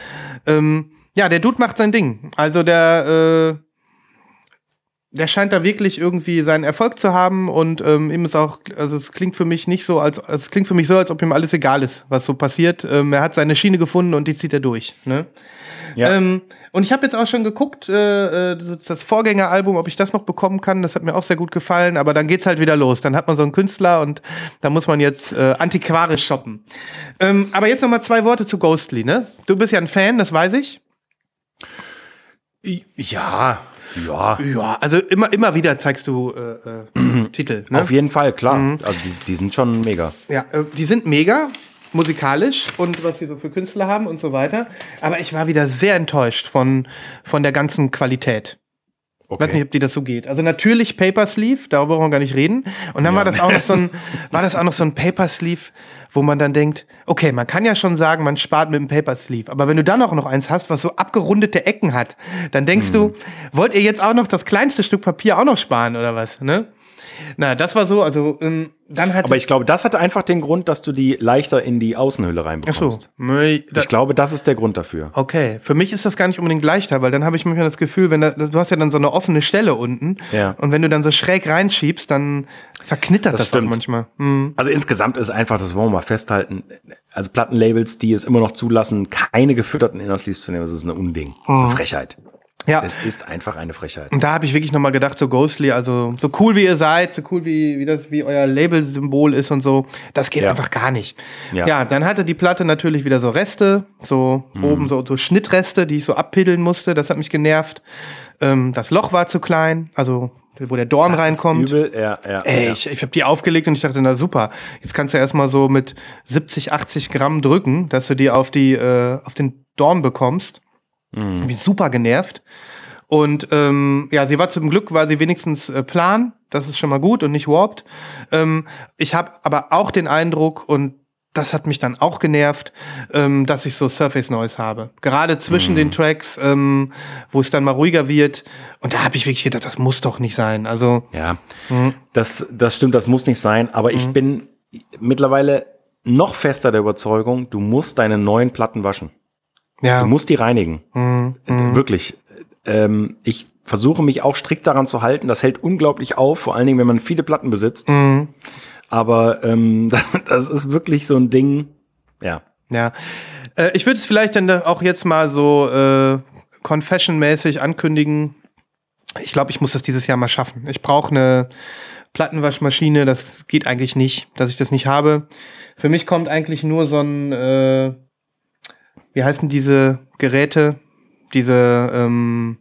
Ähm, ja, der Dude macht sein Ding. Also der, äh, der scheint da wirklich irgendwie seinen Erfolg zu haben und ähm, ihm ist auch, also es klingt für mich nicht so, als es klingt für mich so, als ob ihm alles egal ist, was so passiert. Ähm, er hat seine Schiene gefunden und die zieht er durch. Ne? Ja. Ähm, und ich habe jetzt auch schon geguckt, äh, äh, das Vorgängeralbum, ob ich das noch bekommen kann. Das hat mir auch sehr gut gefallen. Aber dann geht's halt wieder los. Dann hat man so einen Künstler und da muss man jetzt äh, antiquarisch shoppen. Ähm, aber jetzt noch mal zwei Worte zu Ghostly. Ne? Du bist ja ein Fan, das weiß ich. Ja, ja. Ja, also immer, immer wieder zeigst du äh, äh, Titel. Ne? Auf jeden Fall, klar. Also die, die sind schon mega. Ja, äh, die sind mega musikalisch und was sie so für Künstler haben und so weiter. Aber ich war wieder sehr enttäuscht von, von der ganzen Qualität. Okay. Weiß nicht, ob dir das so geht. Also natürlich Paper Sleeve, darüber brauchen wir gar nicht reden. Und dann war das auch noch so ein, war das auch noch so ein Paper Sleeve, wo man dann denkt, okay, man kann ja schon sagen, man spart mit dem Paper Sleeve. Aber wenn du dann auch noch eins hast, was so abgerundete Ecken hat, dann denkst du, Mhm. wollt ihr jetzt auch noch das kleinste Stück Papier auch noch sparen oder was, ne? Na, das war so, also, ähm, dann hat Aber ich glaube, das hat einfach den Grund, dass du die leichter in die Außenhülle Ach reinbekommst. so. Mö- da- Ich glaube, das ist der Grund dafür. Okay, für mich ist das gar nicht unbedingt leichter, weil dann habe ich manchmal das Gefühl, wenn da, du hast ja dann so eine offene Stelle unten Ja. und wenn du dann so schräg reinschiebst, dann verknittert das, Das stimmt. manchmal. Hm. Also insgesamt ist einfach, das wollen wir mal festhalten, also Plattenlabels, die es immer noch zulassen, keine gefütterten Innersleeves zu nehmen, das ist ein Unding. Das ist eine Frechheit. Ja. Es ist einfach eine Frechheit. Und da habe ich wirklich nochmal gedacht, so Ghostly, also so cool wie ihr seid, so cool wie, wie das, wie euer Label-Symbol ist und so, das geht Ja. einfach gar nicht. Ja. Ja. dann hatte die Platte natürlich wieder so Reste, so Mhm. oben so, so Schnittreste, die ich so abpiddeln musste, das hat mich genervt. Ähm, das Loch war zu klein, also wo der Dorn Das ist reinkommt. Übel, ja, ja, Ey, ja. ich, ich habe die aufgelegt und ich dachte, na super, jetzt kannst du erstmal so mit 70, 80 Gramm drücken, dass du die auf, die, äh, auf den Dorn bekommst. Mhm. Ich bin super genervt. Und ähm, ja, sie war zum Glück, war sie wenigstens äh, plan. Das ist schon mal gut und nicht warped. Ähm, ich habe aber auch den Eindruck, und das hat mich dann auch genervt, ähm, dass ich so Surface Noise habe. Gerade zwischen Mhm. den Tracks, ähm, wo es dann mal ruhiger wird. Und da habe ich wirklich gedacht, das muss doch nicht sein. Also, Ja, das, das stimmt, das muss nicht sein, aber Mhm. ich bin mittlerweile noch fester der Überzeugung, du musst deine neuen Platten waschen. Ja. Du musst die reinigen. Mhm. Äh, Wirklich. Ähm, ich versuche mich auch strikt daran zu halten. Das hält unglaublich auf, vor allen Dingen, wenn man viele Platten besitzt. Mhm. Aber ähm, das ist wirklich so ein Ding. Ja. Ja. Äh, ich würde es vielleicht dann auch jetzt mal so äh, Confession-mäßig ankündigen. Ich glaube, ich muss das dieses Jahr mal schaffen. Ich brauche eine Plattenwaschmaschine. Das geht eigentlich nicht, dass ich das nicht habe. Für mich kommt eigentlich nur so ein, äh, wie heißen diese Geräte? Diese, ähm,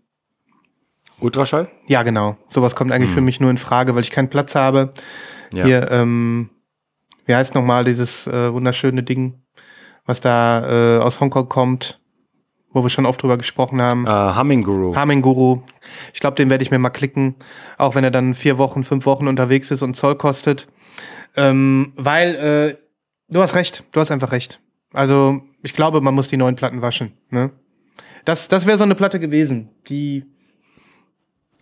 Ultraschall? ja genau, sowas kommt eigentlich für mich nur in Frage, weil ich keinen Platz habe. Ja. Hier, ähm, wie heißt nochmal dieses äh, wunderschöne Ding, was da äh, aus Hongkong kommt, wo wir schon oft drüber gesprochen haben. Äh, Humming Guru. Harming Guru. Ich glaube, den werde ich mir mal klicken, auch wenn er dann vier Wochen, fünf Wochen unterwegs ist und Zoll kostet. Ähm, weil, äh, du hast recht, du hast einfach recht. Also, ich glaube, man muss die neuen Platten waschen. Ne? das, das wäre so eine Platte gewesen, die,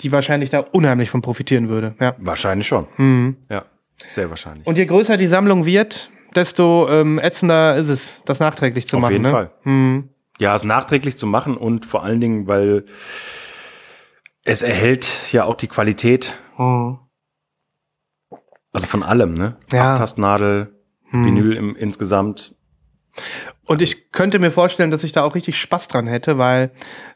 die wahrscheinlich da unheimlich von profitieren würde. Ja. Wahrscheinlich schon. Mhm. Ja, sehr wahrscheinlich. Und je größer die Sammlung wird, desto ähm, ätzender ist es, das nachträglich zu Auf machen. jeden ne? Fall. Mhm. Ja, es nachträglich zu machen und vor allen Dingen, weil es erhält ja auch die Qualität, Mhm. also von allem, ne? Ja. Abtastnadel, Vinyl im, insgesamt. Und ich könnte mir vorstellen, dass ich da auch richtig Spaß dran hätte, weil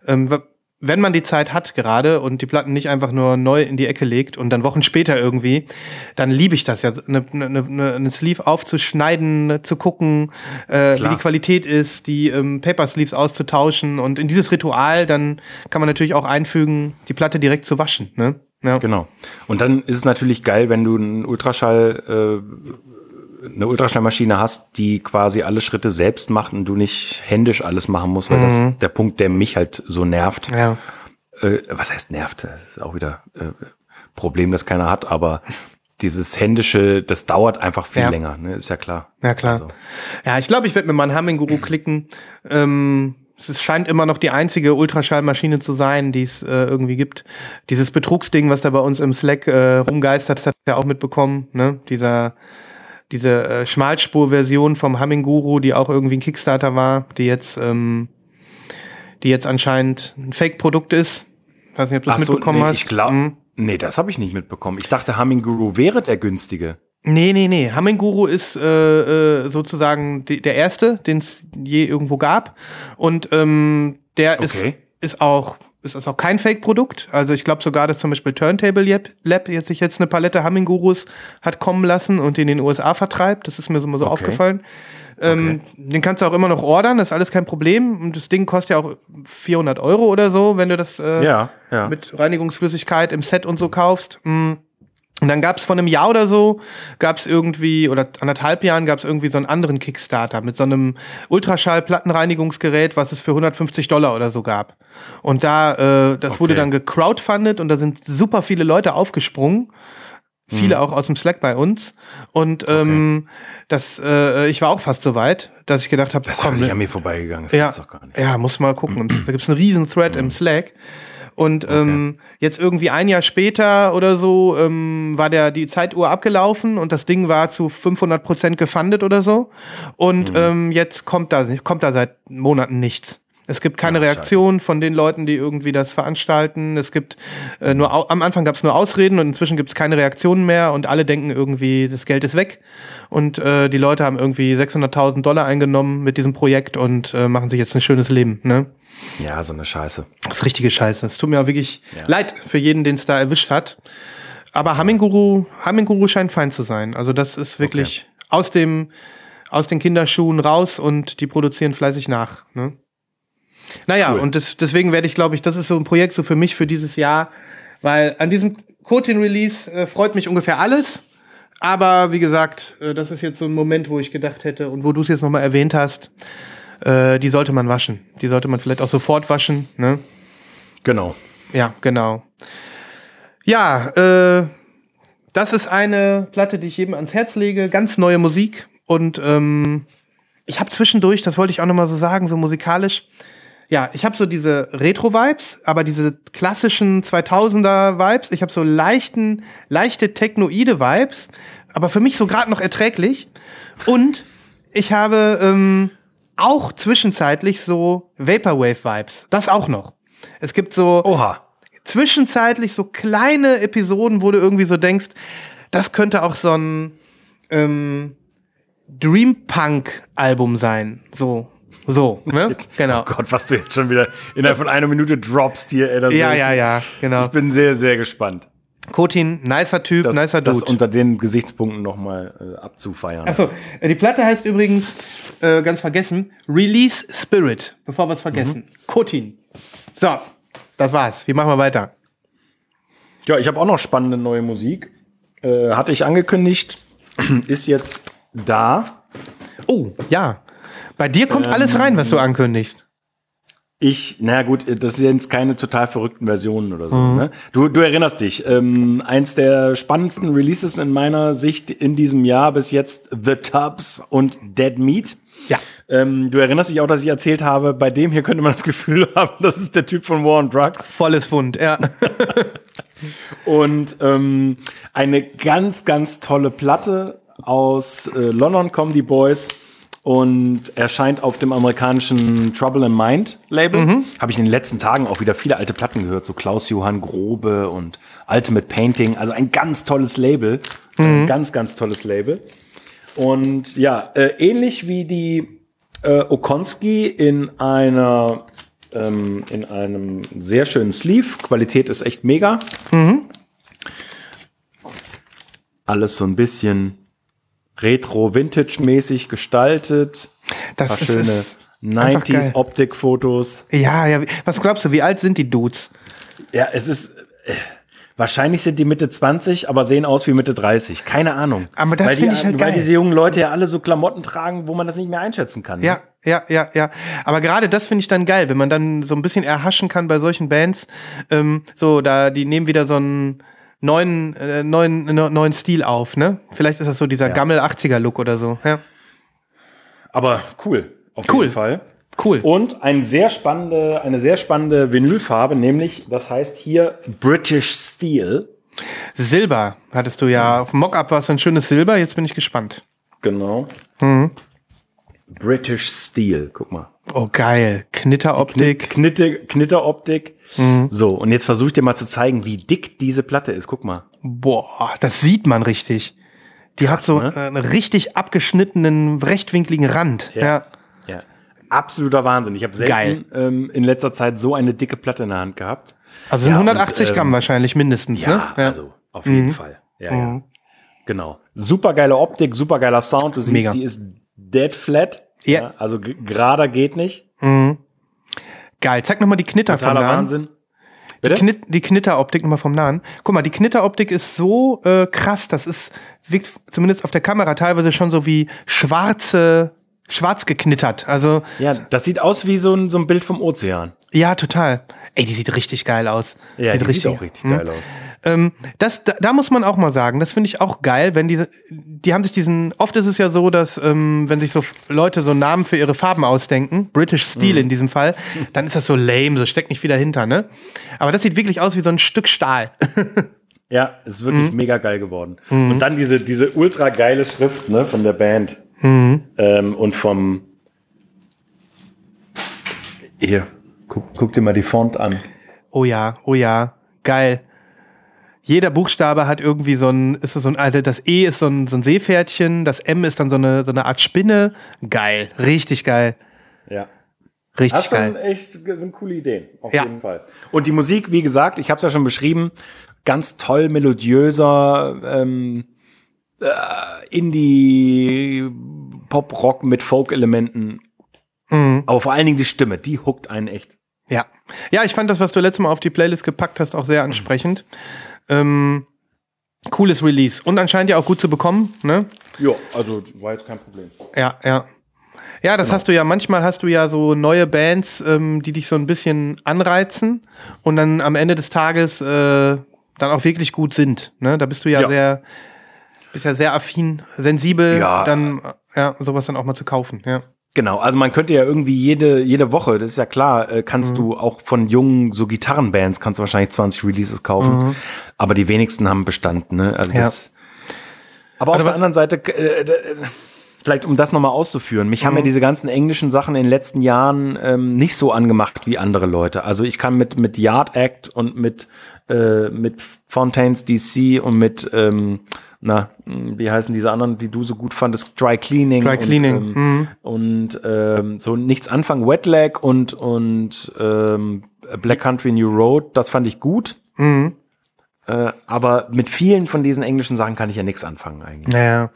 ähm, wenn man die Zeit hat gerade und die Platten nicht einfach nur neu in die Ecke legt und dann Wochen später irgendwie, dann liebe ich das ja, eine, eine, eine, eine Sleeve aufzuschneiden, zu gucken, äh, wie die Qualität ist, die ähm, Paper Sleeves auszutauschen und in dieses Ritual dann kann man natürlich auch einfügen, die Platte direkt zu waschen. Ne? Ja. Genau. Und dann ist es natürlich geil, wenn du einen Ultraschall, äh, eine Ultraschallmaschine hast, die quasi alle Schritte selbst macht und du nicht händisch alles machen musst, weil das ist der Punkt, der mich halt so nervt. Mhm. Ja. Äh, was heißt nervt? Das ist auch wieder äh, Problem, das keiner hat, aber dieses händische, das dauert einfach viel Ja. länger, ne? ist ja klar. Ja, klar. Also, Ja, ich glaube, ich werde mir mal einen Humming-Guru klicken. Ähm, es scheint immer noch die einzige Ultraschallmaschine zu sein, die es äh, irgendwie gibt. Dieses Betrugsding, was da bei uns im Slack äh, rumgeistert, das hat ja auch mitbekommen, ne? Dieser, diese äh, Schmalspur-Version vom Humming-Guru, die auch irgendwie ein Kickstarter war, die jetzt, ähm, die jetzt anscheinend ein Fake-Produkt ist. Weiß nicht, ob du das so, mitbekommen nee, hast. ich glaube, Mhm. nee, das habe ich nicht mitbekommen. Ich dachte, Humming Guru wäre der günstige. Nee, nee, nee. Humming Guru ist äh, äh, sozusagen die, der erste, den es je irgendwo gab. Und ähm, der ist, Okay. ist auch ist das auch kein Fake-Produkt. Also ich glaube sogar, dass zum Beispiel Turntable Lab, jetzt sich jetzt eine Palette Humming Gurus hat kommen lassen und in den USA vertreibt. Das ist mir so mal so Okay. aufgefallen. Ähm, Den kannst du auch immer noch ordern, das ist alles kein Problem. Und das Ding kostet ja auch 400 Euro oder so, wenn du das äh, Ja, ja. mit Reinigungsflüssigkeit im Set und so kaufst. Mm. Und dann gab es vor einem Jahr oder so, gab es irgendwie, oder anderthalb Jahren gab es irgendwie so einen anderen Kickstarter mit so einem Ultraschall-Plattenreinigungsgerät, was es für 150 Dollar oder so gab. Und da, äh, das wurde Okay. dann gecrowdfundet und da sind super viele Leute aufgesprungen. Viele auch aus dem Slack bei uns. Und ähm, das, äh, ich war auch fast so weit, dass ich gedacht habe, Das ist komm, völlig ne, an mir vorbeigegangen. Das ja, gibt's doch gar nicht. ja, muss mal gucken. Da gibt's einen riesen Thread im Slack. Und ähm, jetzt irgendwie ein Jahr später oder so ähm, war der die Zeituhr abgelaufen und das Ding war zu 500 Prozent gefundet oder so. Und ähm, jetzt kommt da kommt da seit Monaten nichts. Es gibt keine Ja, Reaktion von den Leuten, die irgendwie das veranstalten. Es gibt äh, nur am Anfang gab es nur Ausreden und inzwischen gibt es keine Reaktionen mehr und alle denken irgendwie, das Geld ist weg. Und äh, die Leute haben irgendwie 600.000 Dollar eingenommen mit diesem Projekt und äh, machen sich jetzt ein schönes Leben. Ne? Ja, so eine Scheiße. Das ist richtige Scheiße. Es tut mir auch wirklich leid für jeden, den es da erwischt hat. Aber Humming-Guru, Humming-Guru scheint fein zu sein. Also das ist wirklich aus dem, aus den Kinderschuhen raus und die produzieren fleißig nach. Ne? Naja, Cool. und das, deswegen werde ich, glaube ich, das ist so ein Projekt so für mich für dieses Jahr, weil an diesem Cotin-Release äh, freut mich ungefähr alles. Aber wie gesagt, äh, das ist jetzt so ein Moment, wo ich gedacht hätte und wo du es jetzt nochmal erwähnt hast, äh, die sollte man waschen. Die sollte man vielleicht auch sofort waschen. Ne? Genau. Ja, genau. Ja, äh, das ist eine Platte, die ich jedem ans Herz lege. Ganz neue Musik. Und ähm, ich habe zwischendurch, das wollte ich auch nochmal so sagen, so musikalisch, ja, ich habe so diese Retro-Vibes, aber diese klassischen 2000er-Vibes. Ich habe so leichten, leichte technoide Vibes, aber für mich so gerade noch erträglich. Und ich habe ähm, auch zwischenzeitlich so Vaporwave-Vibes. Das auch noch. Es gibt so Oha. zwischenzeitlich so kleine Episoden, wo du irgendwie so denkst, das könnte auch so ein ähm, Dream Punk Album sein. So, so, ne? Genau. Oh Gott, was du jetzt schon wieder innerhalb von einer Minute droppst hier, ey. Das Ja, ja, ja, genau. Ich bin sehr, sehr gespannt, Kotin, nicer Typ, das, nicer das Dude. unter den Gesichtspunkten nochmal äh, abzufeiern. Achso, äh, die Platte heißt übrigens, äh, ganz vergessen, Release Spirit, bevor wir es vergessen. Kotin. So, das war's. Wie machen wir weiter? Ja, ich habe auch noch spannende neue Musik. Äh, hatte ich angekündigt, ist jetzt da. Oh, ja. Bei dir kommt alles rein, was du ankündigst. Ich, na gut, das sind jetzt keine total verrückten Versionen oder so. Ne? Du, du erinnerst dich, ähm, eins der spannendsten Releases in meiner Sicht in diesem Jahr bis jetzt The Tubs und Dead Meat. Ja. Ähm, du erinnerst dich auch, dass ich erzählt habe, bei dem hier könnte man das Gefühl haben, das ist der Typ von War on Drugs. Volles Fund, ja. Und ähm, eine ganz, ganz tolle Platte aus äh, London kommen die Boys und erscheint auf dem amerikanischen Trouble in Mind Label. Habe ich in den letzten Tagen auch wieder viele alte Platten gehört, so Klaus-Johann Grobe und Ultimate Painting. Also ein ganz tolles Label. Ein ganz, ganz tolles Label. Und ja, äh, ähnlich wie die äh, Okonski in einer ähm, in einem sehr schönen Sleeve. Qualität ist echt mega. Alles so ein bisschen retro-vintage-mäßig gestaltet. Das ist, schöne ist einfach geil. 90s Optikfotos. Ja, ja. Was glaubst du, wie alt sind die Dudes? Ja, es ist. Äh, wahrscheinlich sind die Mitte 20, aber sehen aus wie Mitte 30. Keine Ahnung. Aber das Weil finde ich halt Weil geil. diese jungen Leute ja alle so Klamotten tragen, wo man das nicht mehr einschätzen kann. ne? Ja, ja, ja, ja. Aber gerade das finde ich dann geil, wenn man dann so ein bisschen erhaschen kann bei solchen Bands. Ähm, so, da, die nehmen wieder so einen neuen, äh, neuen, ne- neuen Stil auf, ne? Vielleicht ist das so dieser Ja. Gammel 80er Look oder so. Ja. Aber cool. Auf Cool. jeden Fall. Cool. Und ein sehr spannende, eine sehr spannende Vinylfarbe, nämlich, das heißt hier British Steel. Silber hattest du ja. Auf dem Mockup war es ein schönes Silber. Jetzt bin ich gespannt. Genau. British Steel, guck mal. Oh, geil. Knitteroptik. Knitte, Knitteroptik. So, und jetzt versuche ich dir mal zu zeigen, wie dick diese Platte ist. Guck mal. Boah, das sieht man richtig. Die hat so ne? äh, einen richtig abgeschnittenen, rechtwinkligen Rand. Ja. Ja. Absoluter Wahnsinn. Ich habe selten ähm, in letzter Zeit so eine dicke Platte in der Hand gehabt. Also sind Ja, 180 und, ähm, Gramm wahrscheinlich mindestens, Ja, ne? also auf jeden Fall. Ja, ja. Genau. Super geile Optik, super geiler Sound. Du siehst, Mega. die ist dead flat. Ja. also g- gerader geht nicht. Geil. Zeig nochmal die Knitter vom Totaler Nahen. Wahnsinn. Bitte? Knit, die Knitteroptik nochmal vom Nahen. Guck mal, die Knitteroptik ist so äh, krass. Das ist, wirkt zumindest auf der Kamera teilweise schon so wie schwarze, schwarz geknittert. Also, Ja, das sieht aus wie so ein, so ein Bild vom Ozean. ja, total. Ey, die sieht richtig geil aus. Ja, die sieht auch richtig geil aus. Ähm, das, da, da muss man auch mal sagen, das finde ich auch geil, wenn diese, die haben sich diesen, oft ist es ja so, dass ähm, wenn sich so Leute so Namen für ihre Farben ausdenken, British Steel Mhm. in diesem Fall, dann ist das so lame, so steckt nicht viel dahinter, ne? Aber das sieht wirklich aus wie so ein Stück Stahl. Ja, ist wirklich Mhm. mega geil geworden. Und dann diese, diese ultra geile Schrift ne, von der Band Mhm. ähm, und vom. Hier, guck, guck dir mal die Font an. oh ja, oh ja, geil. Jeder Buchstabe hat irgendwie so ein, ist so ein, also das E ist so ein, so ein Seepferdchen, das M ist dann so eine, so eine Art Spinne. Geil, richtig geil, Ja. richtig Das sind geil. echt sind coole Ideen, auf Ja. jeden Fall. Und die Musik, wie gesagt, ich habe es ja schon beschrieben, ganz toll melodiöser ähm, äh, Indie Pop Rock mit Folk Elementen. Mhm. Aber vor allen Dingen die Stimme, die huckt einen echt. Ja. Ja, ich fand das, was du letztes Mal auf die Playlist gepackt hast, auch sehr ansprechend. Ähm, cooles Release. Und anscheinend ja auch gut zu bekommen, ne? Ja, also war jetzt kein Problem. Ja, ja. Ja, das hast du ja, manchmal hast du ja so neue Bands, ähm, die dich so ein bisschen anreizen und dann am Ende des Tages äh, dann auch wirklich gut sind. Ne? Da bist du ja, Ja. sehr, bist ja sehr affin, sensibel, Ja. dann ja, sowas dann auch mal zu kaufen. Ja. Genau, also man könnte ja irgendwie jede, jede Woche, das ist ja klar, äh, kannst du auch von jungen so Gitarrenbands kannst du wahrscheinlich 20 Releases kaufen, aber die wenigsten haben Bestand, ne? Also Ja. das. Aber Also auf der anderen Seite, äh, äh, vielleicht um das nochmal auszuführen, mich haben ja diese ganzen englischen Sachen in den letzten Jahren ähm, nicht so angemacht wie andere Leute. Also ich kann mit, mit Yard Act und mit, äh, mit Fontaines DC und mit, ähm, na, mh, wie heißen diese anderen, die du so gut fandest? Dry Cleaning. Dry Cleaning, Und, ähm, und ähm, so nichts anfangen. Wet Leg und, und ähm, Black Country New Road, das fand ich gut. Äh, aber mit vielen von diesen englischen Sachen kann ich ja nichts anfangen eigentlich. Naja.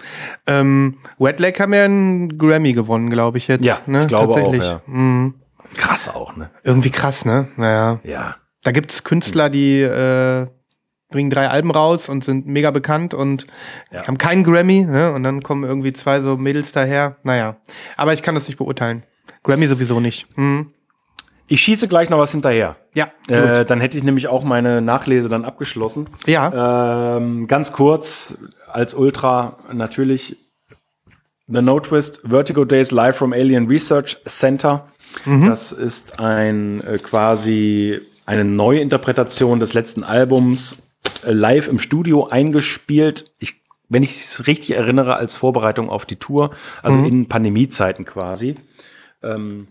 Ähm, Wet Leg haben ja einen Grammy gewonnen, glaube ich jetzt. Ja, ne? ich glaube Tatsächlich. auch, ja. Mhm. Krass auch, ne? Irgendwie krass, ne? Naja. Ja. Da gibt's Künstler, die äh, bringen drei Alben raus und sind mega bekannt und Ja. haben keinen Grammy, ne? Und dann kommen irgendwie zwei so Mädels daher. Naja. Aber ich kann das nicht beurteilen. Grammy sowieso nicht. Hm. Ich schieße gleich noch was hinterher. Ja, Äh, dann hätte ich nämlich auch meine Nachlese dann abgeschlossen. Ja. Ähm, ganz kurz als Ultra natürlich The No Twist Vertigo Days Live from Alien Research Center. Das ist ein äh, quasi eine Neuinterpretation des letzten Albums live im Studio eingespielt. Ich, wenn ich es richtig erinnere, als Vorbereitung auf die Tour, also in Pandemiezeiten quasi. Ähm,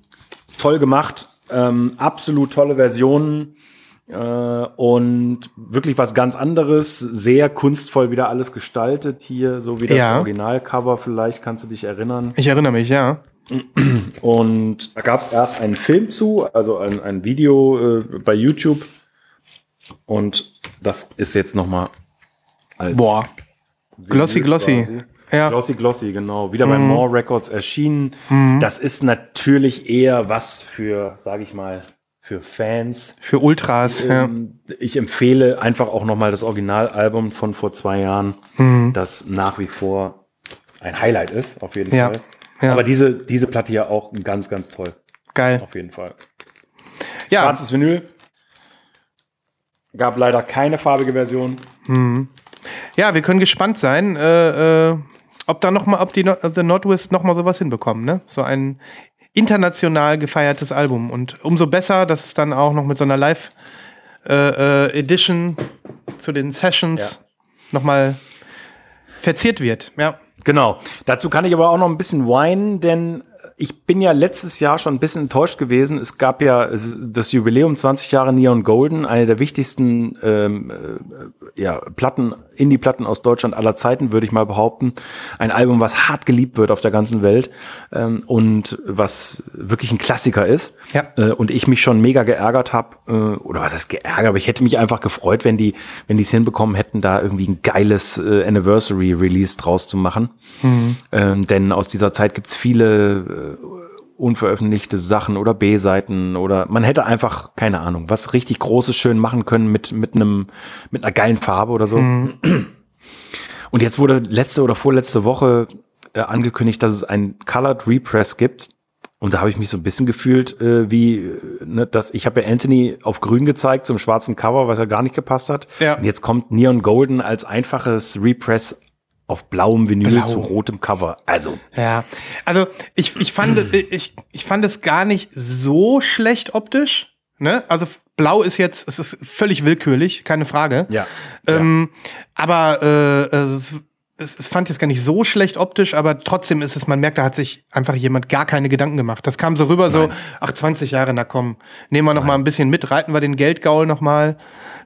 toll gemacht, ähm, absolut tolle Versionen äh, und wirklich was ganz anderes, sehr kunstvoll wieder alles gestaltet hier, so wie das Ja. Originalcover vielleicht, kannst du dich erinnern. Ich erinnere mich, ja. Und da gab es erst einen Film zu, also ein, ein Video äh, bei YouTube. Und das ist jetzt noch mal als Boah. Glossy, glossy. quasi. Ja. Mhm. Glossy Glossy, genau. Wieder bei More Records erschienen. Das ist natürlich eher was für, sage ich mal, für Fans. Für Ultras, ja. Ähm, Ich empfehle einfach auch noch mal das Originalalbum von vor zwei Jahren, Mhm. das nach wie vor ein Highlight ist, auf jeden Ja. Fall. Ja. Aber diese, diese Platte hier auch ganz, ganz toll. Geil. Auf jeden Fall. Ja, Schwarzes Vinyl. Gab leider keine farbige Version. ja, wir können gespannt sein, äh, äh, ob da noch mal, ob die no The Nordwest noch mal sowas hinbekommen, ne? So ein international gefeiertes Album und umso besser, dass es dann auch noch mit so einer Live äh, äh, Edition zu den Sessions noch mal verziert wird. Ja. Genau. Dazu kann ich aber auch noch ein bisschen weinen, denn ich bin ja letztes Jahr schon ein bisschen enttäuscht gewesen. Es gab ja das Jubiläum 20 Jahre Neon Golden, eine der wichtigsten ähm, äh, ja, Platten, Indie-Platten aus Deutschland aller Zeiten, würde ich mal behaupten. Ein Album, was hart geliebt wird auf der ganzen Welt ähm, und was wirklich ein Klassiker ist. Ja. Äh, und ich mich schon mega geärgert habe, äh, oder was heißt geärgert, aber ich hätte mich einfach gefreut, wenn die, wenn die es hinbekommen hätten, da irgendwie ein geiles äh, Anniversary-Release draus zu machen. Ähm, denn aus dieser Zeit gibt's viele äh, unveröffentlichte Sachen oder B-Seiten oder man hätte einfach, keine Ahnung, was richtig Großes schön machen können mit, mit einem, mit einer geilen Farbe oder so. Und jetzt wurde letzte oder vorletzte Woche äh, angekündigt, dass es ein Colored Repress gibt. Und da habe ich mich so ein bisschen gefühlt, äh, wie, äh, ne, dass ich habe ja Anthony auf grün gezeigt zum schwarzen Cover, was ja gar nicht gepasst hat. Ja. Und jetzt kommt Neon Golden als einfaches Repress auf blauem Vinyl Blau. zu rotem Cover. Also, Ja, also ich, ich, fand, ich, ich fand es gar nicht so schlecht optisch. Ne? Also blau ist jetzt, es ist völlig willkürlich, keine Frage. Ja. Ähm, Aber äh, es, es, es fand jetzt gar nicht so schlecht optisch, aber trotzdem ist es, man merkt, da hat sich einfach jemand gar keine Gedanken gemacht. Das kam so rüber, so, ach, 20 Jahre, na komm, nehmen wir noch mal ein bisschen mit, reiten wir den Geldgaul noch mal.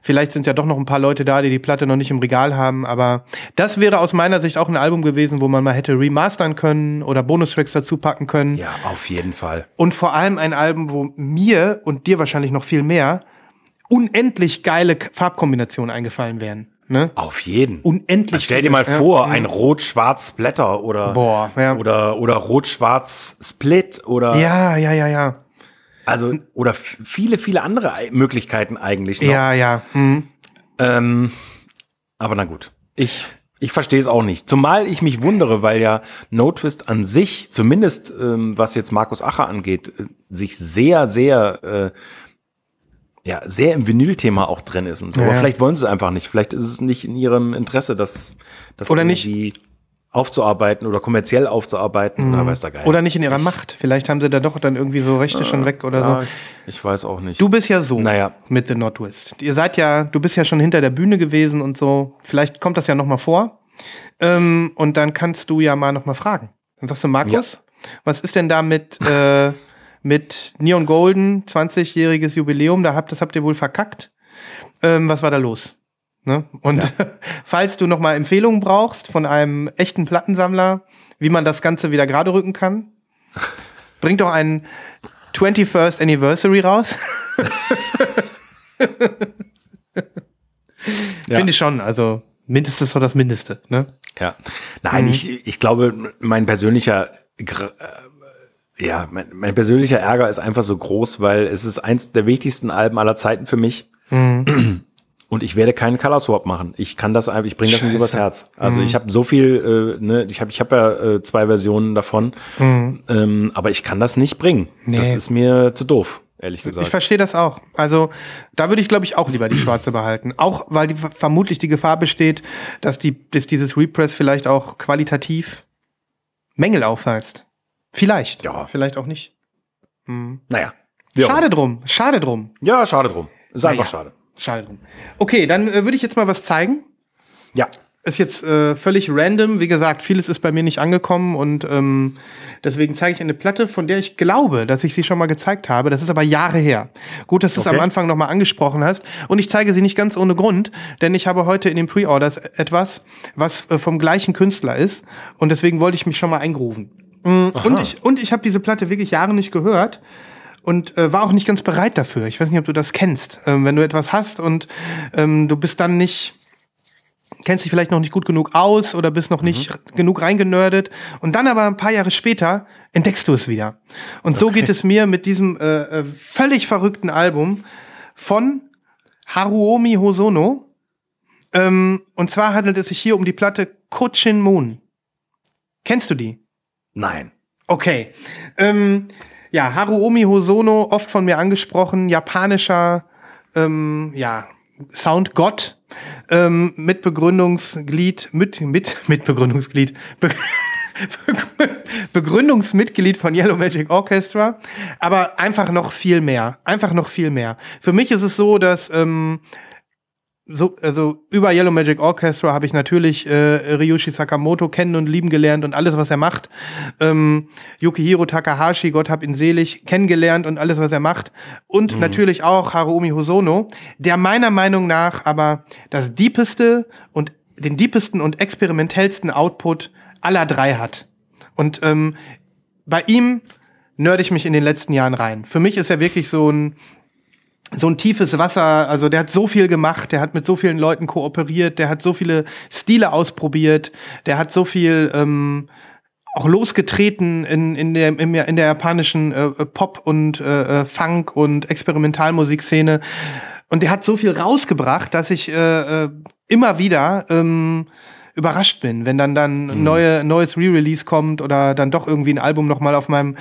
Vielleicht sind ja doch noch ein paar Leute da, die die Platte noch nicht im Regal haben, aber das wäre aus meiner Sicht auch ein Album gewesen, wo man mal hätte remastern können oder Bonustracks dazu packen können. ja, auf jeden Fall. Und vor allem ein Album, wo mir und dir wahrscheinlich noch viel mehr unendlich geile Farbkombinationen eingefallen wären. Ne? Auf jeden. Unendlich. Stell dir mal Ja. vor, ein rot-schwarz Splatter oder, Boah, ja. oder, oder rot-schwarz Split oder, Ja, ja, ja, ja. also, oder viele, viele andere Ei- Möglichkeiten eigentlich noch. Ja, ja. Hm. Ähm, aber na gut. Ich, ich verstehe es auch nicht. Zumal ich mich wundere, weil ja No Twist an sich, zumindest ähm, was jetzt Markus Acher angeht, äh, sich sehr, sehr, äh, ja, sehr im Vinyl-Thema auch drin ist und so. Ja, Aber ja. vielleicht wollen sie es einfach nicht. Vielleicht ist es nicht in ihrem Interesse, das, das Oder nicht. aufzuarbeiten oder kommerziell aufzuarbeiten oder weiß der Geil. Mhm. Oder nicht in ihrer Macht. Vielleicht haben sie da doch dann irgendwie so Rechte schon weg oder ja, so. ich weiß auch nicht. Du bist ja so Naja. mit The Nordwest. Ihr seid ja, du bist ja schon hinter der Bühne gewesen und so. Vielleicht kommt das ja noch mal vor. Ähm, und dann kannst du ja mal noch mal fragen. Dann sagst du, Markus, was ist denn da mit, äh, mit Neon Golden, 20-jähriges Jubiläum? Da habt, das habt ihr wohl verkackt. Ähm, was war da los? Ne? Und falls du noch mal Empfehlungen brauchst von einem echten Plattensammler, wie man das Ganze wieder gerade rücken kann, bring doch einen 21st Anniversary raus. Ja. Finde ich schon, also mindestens so das Mindeste, ne? Ja. Mhm. Nein, ich, ich glaube, mein persönlicher, ja, mein, mein persönlicher Ärger ist einfach so groß, weil es ist eins der wichtigsten Alben aller Zeiten für mich. Mhm. Und ich werde keinen Color Swap machen. Ich kann das einfach, ich bringe das nicht Scheiße. Mhm. übers Herz. Also ich habe so viel, äh, ne, ich habe ich hab ja äh, zwei Versionen davon, ähm, aber ich kann das nicht bringen. Das Mhm. Nee. ist mir zu doof, ehrlich gesagt. Ich verstehe das auch. Also da würde ich, glaube ich, auch lieber die schwarze behalten. Auch weil die, vermutlich die Gefahr besteht, dass, die, dass dieses Repress vielleicht auch qualitativ Mängel aufweist. Vielleicht. Ja. Vielleicht auch nicht. Naja. Wie auch Schade drum. Schade drum. Ja, schade drum. Ist einfach Naja. schade. Schade drum. Okay, dann äh, würde ich jetzt mal was zeigen. Ja. Ist jetzt äh, völlig random. Wie gesagt, vieles ist bei mir nicht angekommen und ähm, deswegen zeige ich eine Platte, von der ich glaube, dass ich sie schon mal gezeigt habe. Das ist aber Jahre her. Gut, dass du es Okay. am Anfang nochmal angesprochen hast. Und ich zeige sie nicht ganz ohne Grund, denn ich habe heute in den Pre-Orders etwas, was äh, vom gleichen Künstler ist. Und deswegen wollte ich mich schon mal eingrooven. Mm, Und ich, und ich habe diese Platte wirklich Jahre nicht gehört und äh, war auch nicht ganz bereit dafür. Ich weiß nicht, ob du das kennst. Ähm, wenn du etwas hast und ähm, du bist dann nicht kennst dich vielleicht noch nicht gut genug aus oder bist noch nicht genug reingenördet und dann aber ein paar Jahre später entdeckst du es wieder. Und so geht es mir mit diesem äh, äh, völlig verrückten Album von Haruomi Hosono. Ähm, und zwar handelt es sich hier um die Platte Kochin Moon. Kennst du die? Nein. Okay. Ähm, ja, Haruomi Hosono, oft von mir angesprochen, japanischer ähm, ja, Soundgott, ähm, Mitbegründungsglied, mit, mit, Mitbegründungsglied, Be Begründungsmitglied von Yellow Magic Orchestra, aber einfach noch viel mehr. Einfach noch viel mehr. Für mich ist es so, dass ähm, so, also über Yellow Magic Orchestra habe ich natürlich äh, Ryushi Sakamoto kennen und lieben gelernt und alles, was er macht. Ähm, Yukihiro Takahashi, Gott hab ihn selig, kennengelernt und alles, was er macht. Und natürlich auch Harumi Hosono, der meiner Meinung nach aber das deepeste und den deepesten und experimentellsten Output aller drei hat. Und ähm, bei ihm nörd ich mich in den letzten Jahren rein. Für mich ist er wirklich so ein so ein tiefes Wasser, also der hat so viel gemacht, der hat mit so vielen Leuten kooperiert, der hat so viele Stile ausprobiert, der hat so viel ähm, auch losgetreten in, in, der, in, der, japanischen äh, Pop- und äh, äh, Funk- und Experimentalmusikszene. Und der hat so viel rausgebracht, dass ich äh, äh, immer wieder ähm, überrascht bin, wenn dann dann neue, neues Re-Release kommt oder dann doch irgendwie ein Album noch mal auf meinem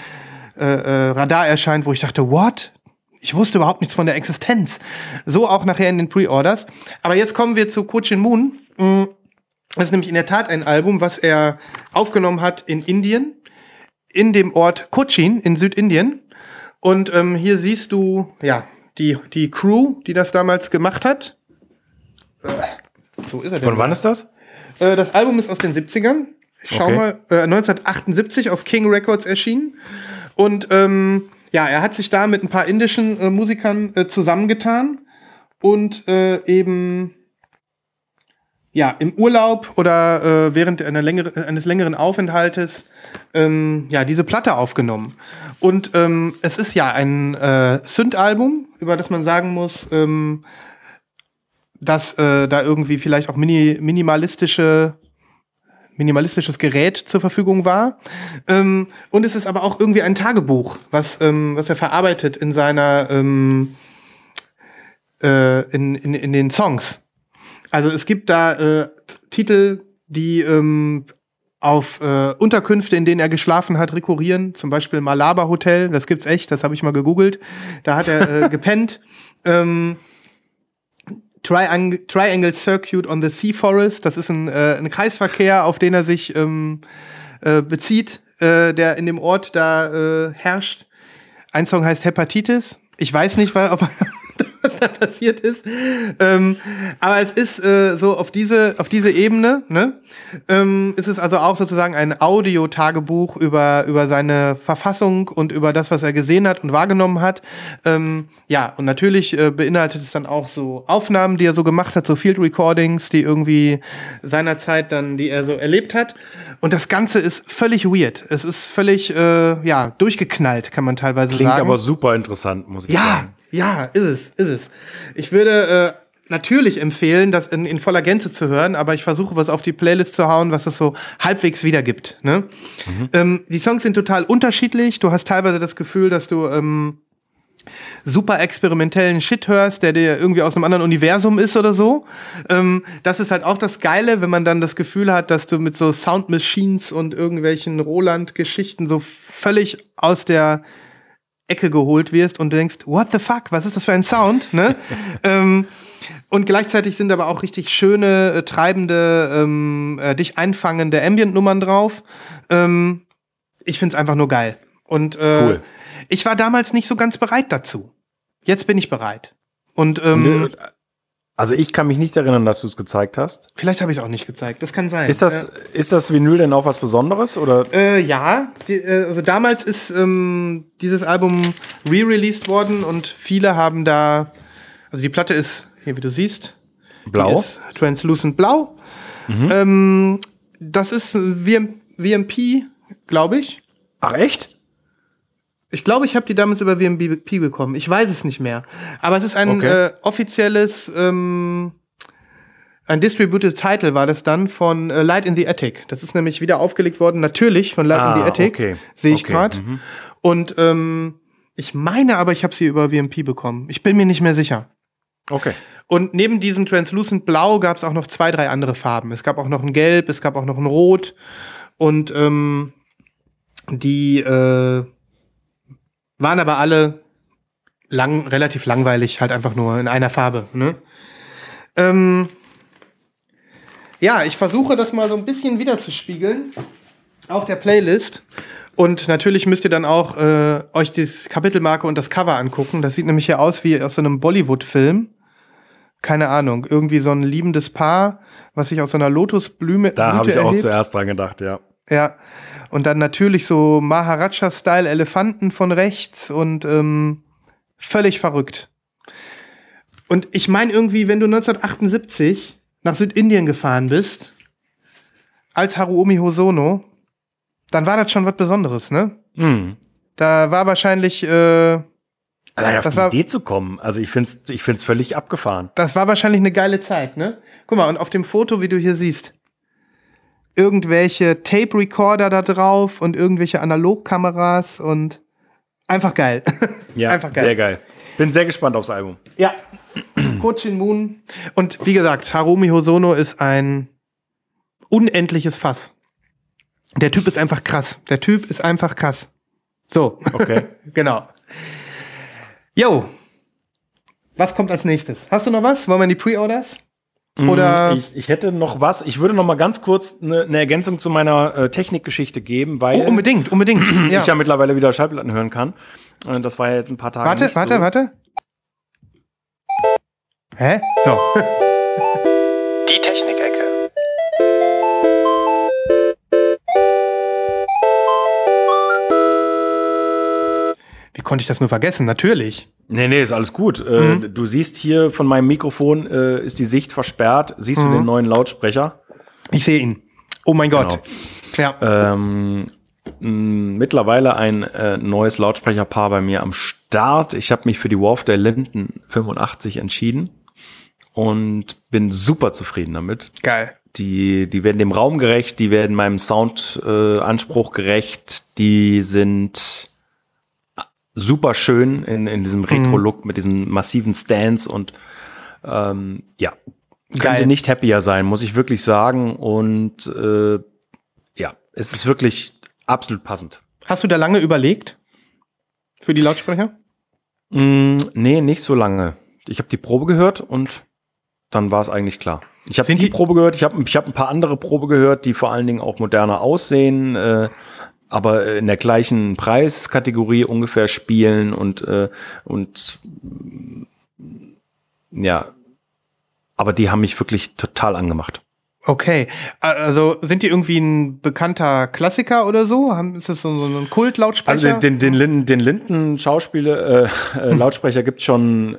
äh, äh, Radar erscheint, wo ich dachte, what? Ich wusste überhaupt nichts von der Existenz. So auch nachher in den Pre-Orders. Aber jetzt kommen wir zu Cochin Moon. Mm, Das ist nämlich in der Tat ein Album, was er aufgenommen hat in Indien, in dem Ort Cochin in Südindien. Und ähm, hier siehst du, ja, die, die Crew, die das damals gemacht hat. So ist er denn. Von wann ist das? Äh, das Album ist aus den 70ern. Ich schau Okay. mal, äh, 1978 auf King Records erschienen. Und ähm, ja, er hat sich da mit ein paar indischen äh, Musikern äh, zusammengetan und äh, eben ja im Urlaub oder äh, während längere, eines längeren Aufenthaltes ähm, ja diese Platte aufgenommen. Und ähm, es ist ja ein äh, Synth-Album, über das man sagen muss, ähm, dass äh, da irgendwie vielleicht auch mini minimalistische minimalistisches Gerät zur Verfügung war. Ähm, und es ist aber auch irgendwie ein Tagebuch, was, ähm, was er verarbeitet in seiner ähm, äh, in, in, in den Songs. Also es gibt da äh, Titel, die ähm, auf äh, Unterkünfte, in denen er geschlafen hat, rekurrieren. Zum Beispiel Malaba Hotel, das gibt's echt, das habe ich mal gegoogelt. Da hat er äh, gepennt. Ähm, Triangle, Triangle Circuit on the Sea Forest. Das ist ein, äh, ein Kreisverkehr, auf den er sich ähm, äh, bezieht, äh, der in dem Ort da äh, herrscht. Ein Song heißt Hepatitis. Ich weiß nicht, weil, ob, was da passiert ist. Ähm, aber es ist äh, so auf diese, auf diese Ebene, ne? Ähm, ist es also auch sozusagen ein Audio-Tagebuch über, über seine Verfassung und über das, was er gesehen hat und wahrgenommen hat. Ähm, ja, und natürlich äh, beinhaltet es dann auch so Aufnahmen, die er so gemacht hat, so Field Recordings, die irgendwie seinerzeit dann, die er so erlebt hat. Und das Ganze ist völlig weird. Es ist völlig, äh, ja, durchgeknallt, kann man teilweise Klingt sagen. aber super interessant, muss ich Ja, sagen. ja, ist es, ist es. Ich würde äh, natürlich empfehlen, das in, in voller Gänze zu hören, aber ich versuche was auf die Playlist zu hauen, was es so halbwegs wiedergibt. Ne? Ähm, die Songs sind total unterschiedlich. Du hast teilweise das Gefühl, dass du ähm, super experimentellen Shit hörst, der dir irgendwie aus einem anderen Universum ist oder so. Ähm, das ist halt auch das Geile, wenn man dann das Gefühl hat, dass du mit so Sound Machines und irgendwelchen Roland-Geschichten so völlig aus der Ecke geholt wirst und du denkst, what the fuck, was ist das für ein Sound? ne? ähm, und gleichzeitig sind aber auch richtig schöne, äh, treibende, ähm, äh, dich einfangende Ambient-Nummern drauf. Ähm, ich find's einfach nur geil. Und äh, Cool. ich war damals nicht so ganz bereit dazu. Jetzt bin ich bereit. Und ähm, Also ich kann mich nicht erinnern, dass du es gezeigt hast. vielleicht habe ich es auch nicht gezeigt. Das kann sein. Ist das, ist das Vinyl denn auch was Besonderes? Oder? Äh, ja, die, äh, also damals ist ähm, dieses Album re-released worden und viele haben da, also die Platte ist, hier wie du siehst, Blau? translucent blau. Ähm, das ist VM, VMP, glaube ich. Ach echt? Ich glaube, ich habe die damals über VMP bekommen. Ich weiß es nicht mehr. Aber es ist ein Okay. äh, offizielles, ähm, ein Distributed Title war das dann von äh, Light in the Attic. Das ist nämlich wieder aufgelegt worden, natürlich von Light in Ah, the Attic. okay. Sehe ich Okay, gerade. Und ähm, ich meine aber, ich habe sie über VMP bekommen. Ich bin mir nicht mehr sicher. Okay. Und neben diesem Translucent Blau gab es auch noch zwei, drei andere Farben. Es gab auch noch ein Gelb, es gab auch noch ein Rot. Und ähm, die äh, waren aber alle lang, relativ langweilig, halt einfach nur in einer Farbe. Ne? Ähm, ja, ich versuche das mal so ein bisschen wiederzuspiegeln auf der Playlist. Und natürlich müsst ihr dann auch äh, euch das Kapitelmarke und das Cover angucken. Das sieht nämlich hier aus wie aus so einem Bollywood-Film. Keine Ahnung, irgendwie so ein liebendes Paar, was sich aus so einer Lotusblume Da habe ich auch erhebt. zuerst dran gedacht, ja. Ja. Und dann natürlich so Maharaja-Style Elefanten von rechts und ähm, völlig verrückt. Und ich meine irgendwie, wenn du 1978 nach Südindien gefahren bist, als Haruomi Hosono, dann war das schon was Besonderes, ne? Hm. Da war wahrscheinlich, äh, Allein auf Das die war- Idee zu kommen. Also ich finde es ich find's völlig abgefahren. das war wahrscheinlich eine geile Zeit, ne? Guck mal, und auf dem Foto, wie du hier siehst, irgendwelche Tape-Recorder da drauf und irgendwelche Analogkameras und einfach geil. Ja, einfach geil. sehr geil. Bin sehr gespannt aufs Album. Ja. Kochin Moon. Und wie gesagt, Harumi Hosono ist ein unendliches Fass. Der Typ ist einfach krass. Der Typ ist einfach krass. So. Okay. genau. Yo. Was kommt als nächstes? Hast du noch was? Wollen wir in die Pre-Orders? Oder Ich, ich hätte noch was. Ich würde noch mal ganz kurz eine ne Ergänzung zu meiner äh, Technikgeschichte geben, weil oh, unbedingt, unbedingt. Ja. ich ja mittlerweile wieder Schallplatten hören kann. Äh, Das war ja jetzt ein paar Tage warte, nicht warte, so. warte. Hä? So. Konnte ich das nur vergessen? Natürlich. Nee, nee, ist alles gut. Äh, Mhm. Du siehst hier von meinem Mikrofon äh, ist die Sicht versperrt. Siehst Mhm. du den neuen Lautsprecher? Ich sehe ihn. Oh mein Gott. Ja. Ähm, mittlerweile ein äh, neues Lautsprecherpaar bei mir am Start. Ich habe mich für die Wharfdale Linden 85 entschieden und bin super zufrieden damit. Geil. Die, die werden dem Raum gerecht, die werden meinem Soundanspruch äh, Anspruch gerecht, die sind super schön in, in diesem Retro-Look mit diesen massiven Stands und ähm, ja, könnte Geil. nicht happier sein, muss ich wirklich sagen. Und äh, ja, es ist wirklich absolut passend. Hast du da lange überlegt? Für die Lautsprecher? Mm, nee, nicht so lange. Ich habe die Probe gehört und dann war es eigentlich klar. Ich habe die, die- Probe gehört, ich habe ich hab ein paar andere Probe gehört, die vor allen Dingen auch moderner aussehen, äh, aber in der gleichen Preiskategorie ungefähr spielen und, äh, und mm, ja, aber die haben mich wirklich total angemacht. Okay. Also sind die irgendwie ein bekannter Klassiker oder so? Ist das so, ein Kultlautsprecher? Also den, den, den, Linden, den Linden Schauspieler, äh, äh, Lautsprecher gibt's schon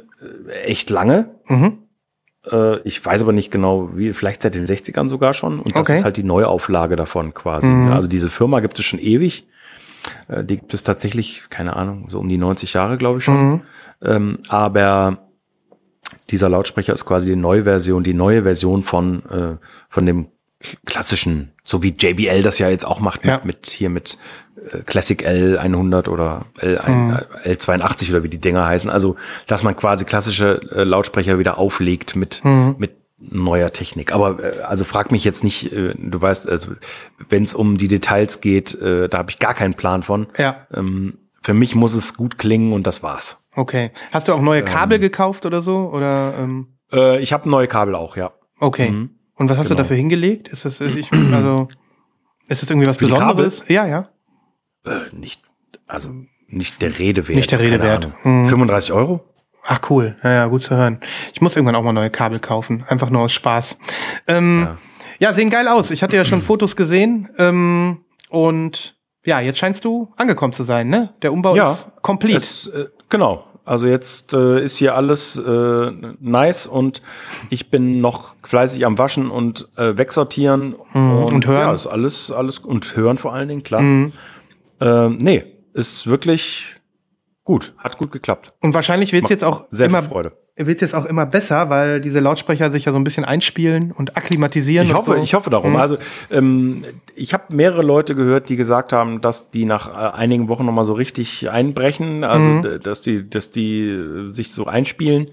äh, echt lange. Mhm. Äh, ich weiß aber nicht genau, wie, vielleicht seit den 60ern sogar schon. Und das Okay. ist halt die Neuauflage davon quasi. Mhm. Also diese Firma gibt es schon ewig. Äh, die gibt es tatsächlich, keine Ahnung, so um die 90 Jahre, glaube ich schon. Mhm. Ähm, aber dieser Lautsprecher ist quasi die neue Version, die neue Version von, äh, von dem klassischen, so wie JBL das ja jetzt auch macht, Ja. mit, mit hier mit äh, Classic L100 oder L1, Mhm. äh, L82 oder wie die Dinger heißen. Also, dass man quasi klassische äh, Lautsprecher wieder auflegt mit, Mhm. mit neuer Technik. Aber äh, also frag mich jetzt nicht, äh, du weißt, also wenn es um die Details geht, äh, da habe ich gar keinen Plan von. Ja. Ähm, für mich muss es gut klingen und das war's. Okay. Hast du auch neue Kabel gekauft oder so? Oder ähm, Äh, ich habe neue Kabel auch, ja. okay. Mhm. Und was hast du Genau. dafür hingelegt? Ist das, ist ich, also, ist das irgendwie was Für Besonderes? Ja, ja. Äh, nicht, also nicht der Rede wert. Nicht der Rede wert. Mhm. 35 Euro? Ach cool, ja, ja, gut zu hören. Ich muss irgendwann auch mal neue Kabel kaufen, einfach nur aus Spaß. Ähm, ja. sehen geil aus. Ich hatte ja schon Fotos gesehen ähm, und ja, jetzt scheinst du angekommen zu sein, ne? Der Umbau Ja, ist complete. Es, äh, genau. Also jetzt äh, ist hier alles äh, nice und ich bin noch fleißig am Waschen und äh, wegsortieren Mhm. Und hören. Mhm. Ja, ist alles, alles und hören vor allen Dingen, klar. Äh, nee, ist wirklich gut, hat gut geklappt. Und wahrscheinlich wird's jetzt auch immer Freude. Wird's jetzt auch immer besser, weil diese Lautsprecher sich ja so ein bisschen einspielen und akklimatisieren. Ich hoffe, so. ich hoffe darum. Mhm. Also ähm, ich habe mehrere Leute gehört, die gesagt haben, dass die nach äh, einigen Wochen noch mal so richtig einbrechen, also Mhm. dass die, dass die äh, sich so einspielen.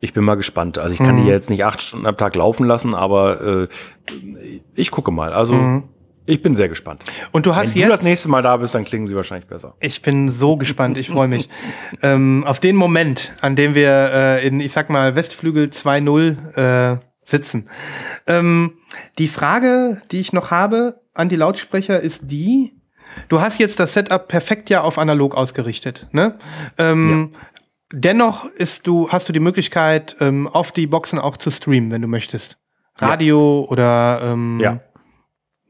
Ich bin mal gespannt. Also ich kann Mhm. die jetzt nicht acht Stunden am Tag laufen lassen, aber äh, ich gucke mal. Also ich bin sehr gespannt. Und du Wenn Mhm. hast du das jetzt nächste Mal da bist, dann klingen sie wahrscheinlich besser. Ich bin so gespannt, ich freue mich. ähm, auf den Moment, an dem wir äh, in, ich sag mal, Westflügel 2.0 äh, sitzen. Ähm, die Frage, die ich noch habe an die Lautsprecher, ist die, du hast jetzt das Setup perfekt ja auf analog ausgerichtet. Ne? Ähm, Dennoch ist du, hast du die Möglichkeit, ähm, auf die Boxen auch zu streamen, wenn du möchtest. Radio oder ähm, Ja.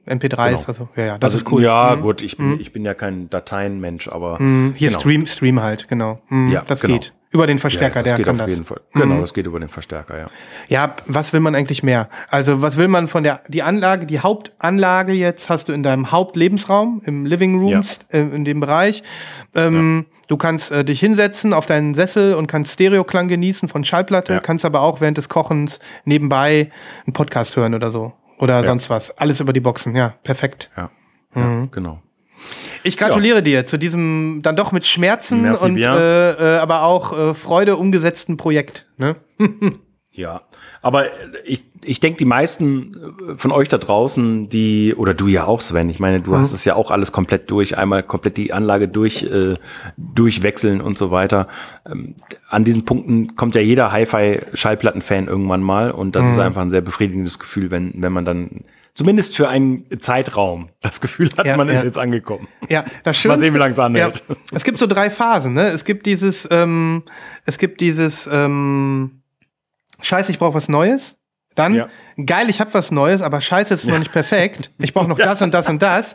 MP3s, Genau. also ja, ja, das also, ist cool. Ja, Mhm. gut, ich bin, ich bin ja kein Dateienmensch, aber Mhm, Hier genau. Stream, Stream halt, genau. Mhm, Ja, das genau. geht. Über den Ja, Verstärker, das der geht kann auf das. jeden Fall. Genau, Mhm. das geht über den Verstärker, ja. Ja, was will man eigentlich mehr? Also, was will man von der, die Anlage, die Hauptanlage jetzt hast du in deinem Hauptlebensraum, im Living Rooms, äh, in dem Bereich. Ähm, Du kannst äh, dich hinsetzen auf deinen Sessel und kannst Stereoklang genießen von Schallplatte, Ja. kannst aber auch während des Kochens nebenbei einen Podcast hören oder so. Oder sonst was. Alles über die Boxen, ja, perfekt. Ja, Mhm. ja genau. Ich gratuliere dir zu diesem dann doch mit Schmerzen Merci und äh, äh, aber auch äh, Freude umgesetzten Projekt. Ne? Ja, aber ich, ich denke, die meisten äh, von euch da draußen, die, oder du ja auch, Sven, ich meine, du Mhm. hast es ja auch alles komplett durch, einmal komplett die Anlage durch, äh, durchwechseln und so weiter. Ähm, an diesen Punkten kommt ja jeder Hi-Fi-Schallplatten-Fan irgendwann mal und das Mhm. ist einfach ein sehr befriedigendes Gefühl, wenn, wenn man dann zumindest für einen Zeitraum das Gefühl hat, Ja, man ist ja. jetzt angekommen. Ja, das Schönste, Mal sehen, wie lange es anhält. Ja, es gibt so drei Phasen. Ne? Es gibt dieses, ähm, es gibt dieses, ähm, Scheiße, ich brauche was Neues. Dann Ja. geil, ich habe was Neues, aber Scheiße, es ist noch nicht perfekt. Ich brauche noch das und das und das.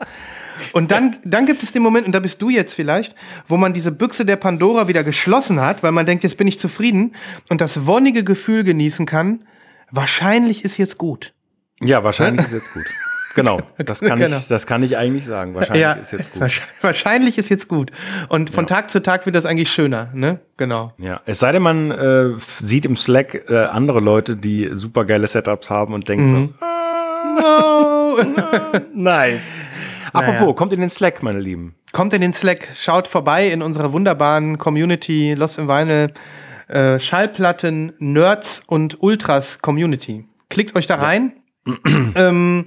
Und dann, dann gibt es den Moment, und da bist du jetzt vielleicht, wo man diese Büchse der Pandora wieder geschlossen hat, weil man denkt, jetzt bin ich zufrieden und das wonnige Gefühl genießen kann. Wahrscheinlich ist jetzt gut. Ja, wahrscheinlich ist jetzt gut. Genau, das kann, Genau. ich, das kann ich eigentlich sagen. Wahrscheinlich ja, ist jetzt gut. wahrsch- wahrscheinlich ist jetzt gut. Und von Tag zu Tag wird das eigentlich schöner, ne? Genau. Ja, es sei denn, man äh, sieht im Slack äh, andere Leute, die super geile Setups haben und denkt Mhm. so, nice. Apropos, kommt in den Slack, meine Lieben. Kommt in den Slack, schaut vorbei in unserer wunderbaren Community Lost in Vinyl äh, Schallplatten Nerds und Ultras Community. Klickt euch da rein. ähm,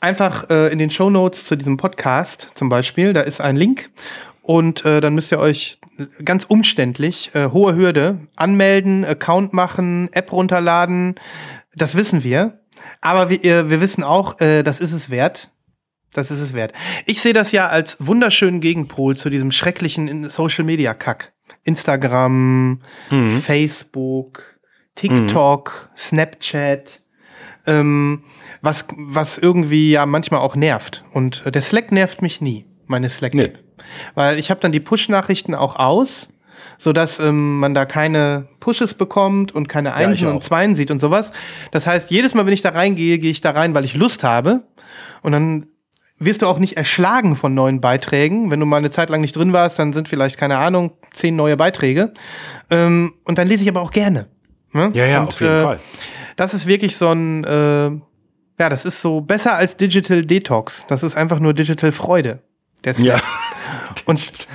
einfach äh, in den Show Notes zu diesem Podcast zum Beispiel, da ist ein Link und äh, dann müsst ihr euch ganz umständlich, äh, hohe Hürde, anmelden, Account machen, App runterladen. Das wissen wir. Aber wir, wir wissen auch, äh, das ist es wert. Das ist es wert. Ich sehe das ja als wunderschönen Gegenpol zu diesem schrecklichen Social Media Kack. Instagram, Facebook, TikTok, Snapchat, ähm, was, was irgendwie ja manchmal auch nervt. Und der Slack nervt mich nie, meine Slack-App. Nee. Weil ich habe dann die Push-Nachrichten auch aus, sodass ähm, man da keine Pushes bekommt und keine Einsen auch. und Zweien sieht und sowas. Das heißt, jedes Mal, wenn ich da reingehe, gehe ich da rein, weil ich Lust habe. Und dann wirst du auch nicht erschlagen von neuen Beiträgen. Wenn du mal eine Zeit lang nicht drin warst, dann sind vielleicht, keine Ahnung, zehn neue Beiträge. Ähm, und dann lese ich aber auch gerne. Ne? Ja, ja, und, auf jeden äh, Fall. Das ist wirklich so ein, äh, ja, das ist so besser als Digital Detox. Das ist einfach nur Digital Freude. Der Slack. Ja. Und,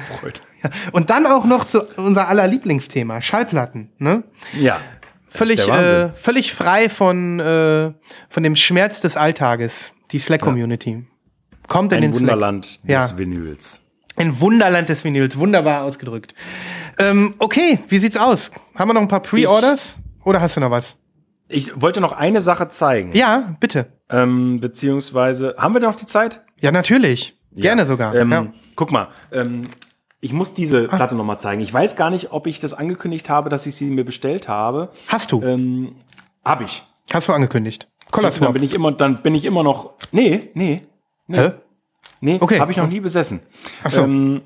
ja. und dann auch noch zu unser aller Lieblingsthema, Schallplatten. Ne? Ja. Völlig, äh, völlig frei von, äh, von dem Schmerz des Alltages, die Slack-Community. Kommt in Ein den Slack. Wunderland Ja. des Vinyls. Ein Wunderland des Vinyls, wunderbar ausgedrückt. Ähm, okay, wie sieht's aus? Haben wir noch ein paar Pre-Orders? Oder hast du noch was? Ich wollte noch eine Sache zeigen. Ja, bitte. Ähm, beziehungsweise, haben wir noch die Zeit? Ja, natürlich. Gerne Ja. sogar. Ähm, ja. Ah. Guck mal, ähm, ich muss diese Platte noch mal zeigen. Ich weiß gar nicht, ob ich das angekündigt habe, dass ich sie mir bestellt habe. Hast du? Ähm, hab ich. Hast du angekündigt? Color Dann bin ich immer, dann bin ich immer noch. Nee, nee, Hä? nee, Okay. habe ich noch nie besessen. Ach so. Ähm, äh,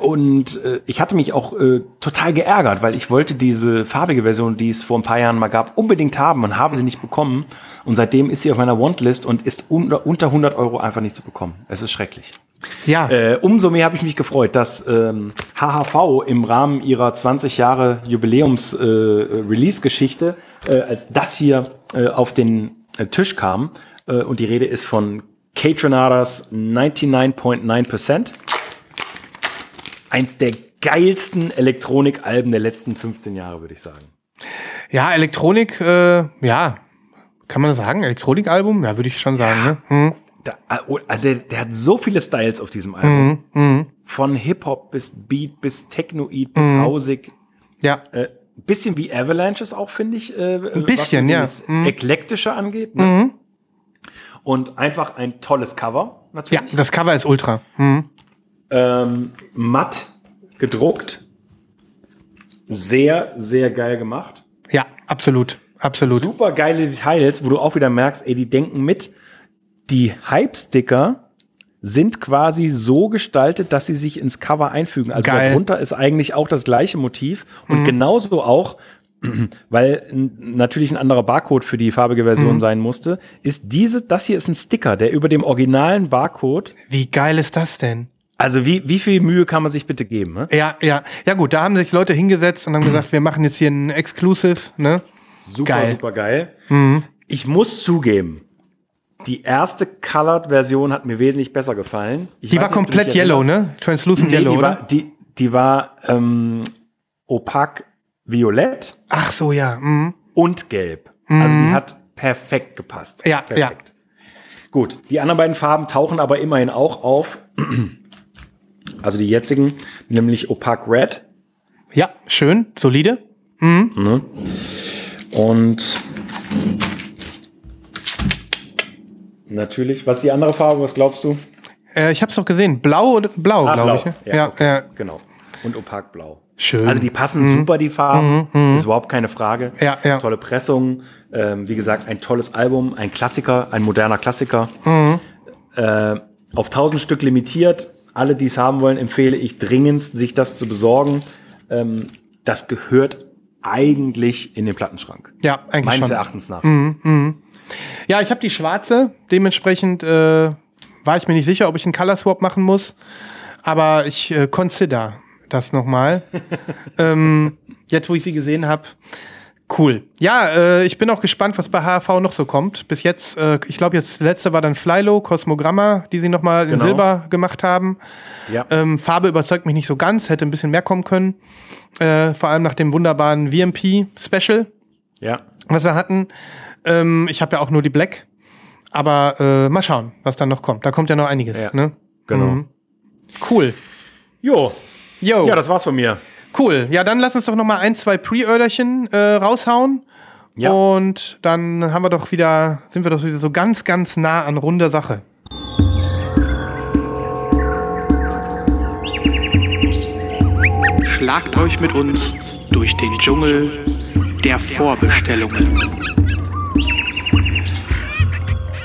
und äh, ich hatte mich auch äh, total geärgert, weil ich wollte diese farbige Version, die es vor ein paar Jahren mal gab, unbedingt haben und habe sie nicht bekommen. Und seitdem ist sie auf meiner Wantlist und ist unter, unter 100 Euro einfach nicht zu bekommen. Es ist schrecklich. ja. Äh, umso mehr habe ich mich gefreut, dass ähm, HHV im Rahmen ihrer 20 Jahre Jubiläums-Release-Geschichte äh, als das hier äh, auf den äh, Tisch kam. Äh, und die Rede ist von Catronadas 99.9%. Eins der geilsten Elektronikalben der letzten 15 Jahre, würde ich sagen. Ja, Elektronik, äh, ja. Kann man das sagen? Elektronikalbum? Ja, würde ich schon sagen. Ne? Hm. Da, äh, oh, äh, der, der hat so viele Styles auf diesem Album. Mhm, Von Hip-Hop bis Beat bis Technoid bis Hausig. Ja. Äh, bisschen wie Avalanches auch, finde ich. Äh, ein bisschen, ja. Das Mhm. Eklektische angeht. Ne? Und einfach ein tolles Cover, Ja, natürlich. das Cover ist ultra. Hm. Ähm, matt gedruckt. Sehr, sehr geil gemacht. Ja, absolut. Absolut. Super geile Details, wo du auch wieder merkst, ey, die denken mit. Die Hype-Sticker sind quasi so gestaltet, dass sie sich ins Cover einfügen. Also Geil. darunter ist eigentlich auch das gleiche Motiv und genauso auch, weil natürlich ein anderer Barcode für die farbige Version sein musste, ist diese, das hier ist ein Sticker, der über dem originalen Barcode, Wie geil ist das denn? Also wie, wie viel Mühe kann man sich bitte geben? Ne? Ja, ja. Ja gut, da haben sich Leute hingesetzt und haben gesagt, wir machen jetzt hier ein Exclusive, ne? Super, Geil. super geil. Ich muss zugeben, die erste Colored-Version hat mir wesentlich besser gefallen. Ich Die war nicht, komplett yellow, ne? Translucent Nee, yellow, die oder? war, die, die war ähm, opak violett Ach so, ja. Mhm. und gelb. Also die hat perfekt gepasst. Ja, perfekt. Gut, die anderen beiden Farben tauchen aber immerhin auch auf. Also die jetzigen, nämlich opak red Ja, schön, solide. und natürlich, was ist die andere Farbe, was glaubst du? Äh, ich hab's doch gesehen. Blau oder blau, Ah, glaube blau. ich. Ne? Ja, Ja, okay. ja. Genau. Und opakblau. Schön. Also die passen super, die Farben. Ist überhaupt keine Frage. Ja, ja. Tolle Pressung. Ähm, wie gesagt, ein tolles Album, ein Klassiker, ein moderner Klassiker. Äh, auf 1000 Stück limitiert. Alle, die es haben wollen, empfehle ich dringendst, sich das zu besorgen. Ähm, das gehört eigentlich in den Plattenschrank. Ja, eigentlich Meines schon. Erachtens nach. Ja, ich habe die schwarze. Dementsprechend äh, war ich mir nicht sicher, ob ich einen Color Swap machen muss. Aber ich äh, consider das nochmal. ähm, jetzt, wo ich sie gesehen habe. Cool. Ja, äh, ich bin auch gespannt, was bei HRV noch so kommt. Bis jetzt, äh, ich glaube, jetzt letzte war dann Flylo, Cosmogramma, die sie nochmal in Genau. Silber gemacht haben. Ja. Ähm, Farbe überzeugt mich nicht so ganz, hätte ein bisschen mehr kommen können. Äh, vor allem nach dem wunderbaren VMP-Special ja. was wir hatten. Ähm, ich habe ja auch nur die Black. Aber äh, mal schauen, was dann noch kommt. Da kommt ja noch einiges. Ja, ne? genau. Mhm. Cool. Jo. Yo. Ja, das war's von mir. Cool. Ja, dann lass uns doch noch mal ein, zwei Pre-Orderchen äh, raushauen. Ja. Und dann haben wir doch wieder, sind wir doch wieder so ganz, ganz nah an runder Sache. Schlagt euch mit uns durch den Dschungel der Vorbestellungen.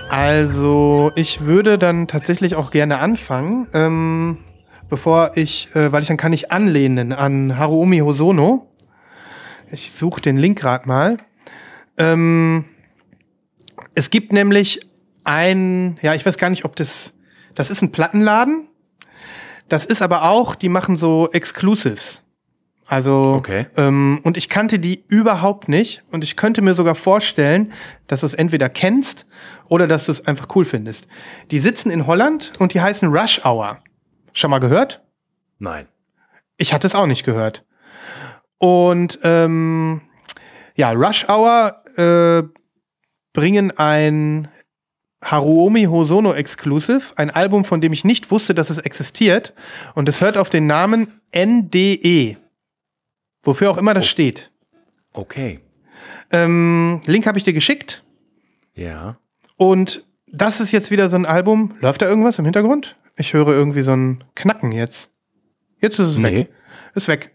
Also, ich würde dann tatsächlich auch gerne anfangen, ähm, bevor ich, äh, weil ich dann kann ich anlehnen an Haruomi Hosono. Ich suche den Link gerade mal. Ähm, es gibt nämlich ein, ja, ich weiß gar nicht, ob das, das ist ein Plattenladen. Das ist aber auch, die machen so Exclusives. Also, Okay. ähm, und ich kannte die überhaupt nicht. Und ich könnte mir sogar vorstellen, dass du es entweder kennst oder dass du es einfach cool findest. Die sitzen in Holland und die heißen Rush Hour. Schon mal gehört? Nein. Ich hatte es auch nicht gehört. Und ähm, ja, Rush Hour äh, bringen ein Haruomi Hosono Exclusive, ein Album, von dem ich nicht wusste, dass es existiert. Und es hört auf den Namen NDE. Wofür auch immer das steht. Okay. Ähm, Link habe ich dir geschickt. Ja. Und das ist jetzt wieder so ein Album. Läuft da irgendwas im Hintergrund? Ich höre irgendwie so ein Knacken jetzt. Jetzt ist es Nee. weg. Ist weg.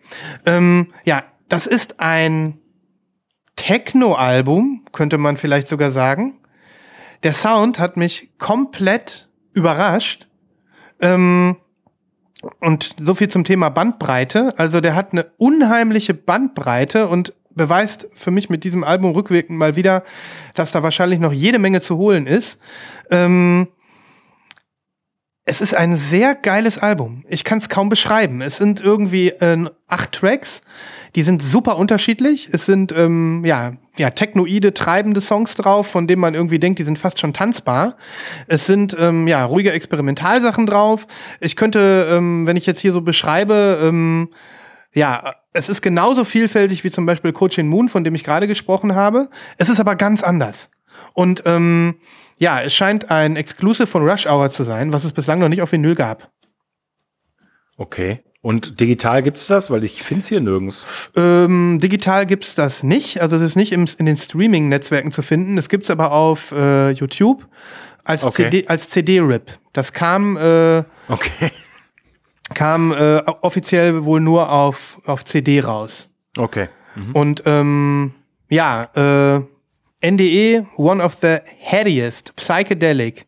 Ähm, ja, das ist ein Techno-Album, könnte man vielleicht sogar sagen. Der Sound hat mich komplett überrascht. Ähm, und so viel zum Thema Bandbreite. Also der hat eine unheimliche Bandbreite und beweist für mich mit diesem Album rückwirkend mal wieder, dass da wahrscheinlich noch jede Menge zu holen ist. Ähm, es ist ein sehr geiles Album. Ich kann es kaum beschreiben. Es sind irgendwie äh, acht Tracks, die sind super unterschiedlich. Es sind ähm, ja, ja technoide, treibende Songs drauf, von denen man irgendwie denkt, die sind fast schon tanzbar. Es sind ähm, ja ruhige Experimentalsachen drauf. Ich könnte, ähm, wenn ich jetzt hier so beschreibe, ähm, ja, es ist genauso vielfältig wie zum Beispiel Coaching Moon, von dem ich gerade gesprochen habe. Es ist aber ganz anders. Und ähm, ja, es scheint ein Exclusive von Rush Hour zu sein, was es bislang noch nicht auf Vinyl gab. Okay. Und digital gibt's das? Weil ich finde es hier nirgends. Ähm, digital gibt's das nicht. Also es ist nicht im, in den Streaming-Netzwerken zu finden. Es gibt's aber auf äh, YouTube als Okay. CD, als CD-RIP. Das kam, äh, Okay. kam äh, offiziell wohl nur auf, auf CD raus. Okay. Und ähm, ja, äh, NDE, one of the headiest, psychedelic,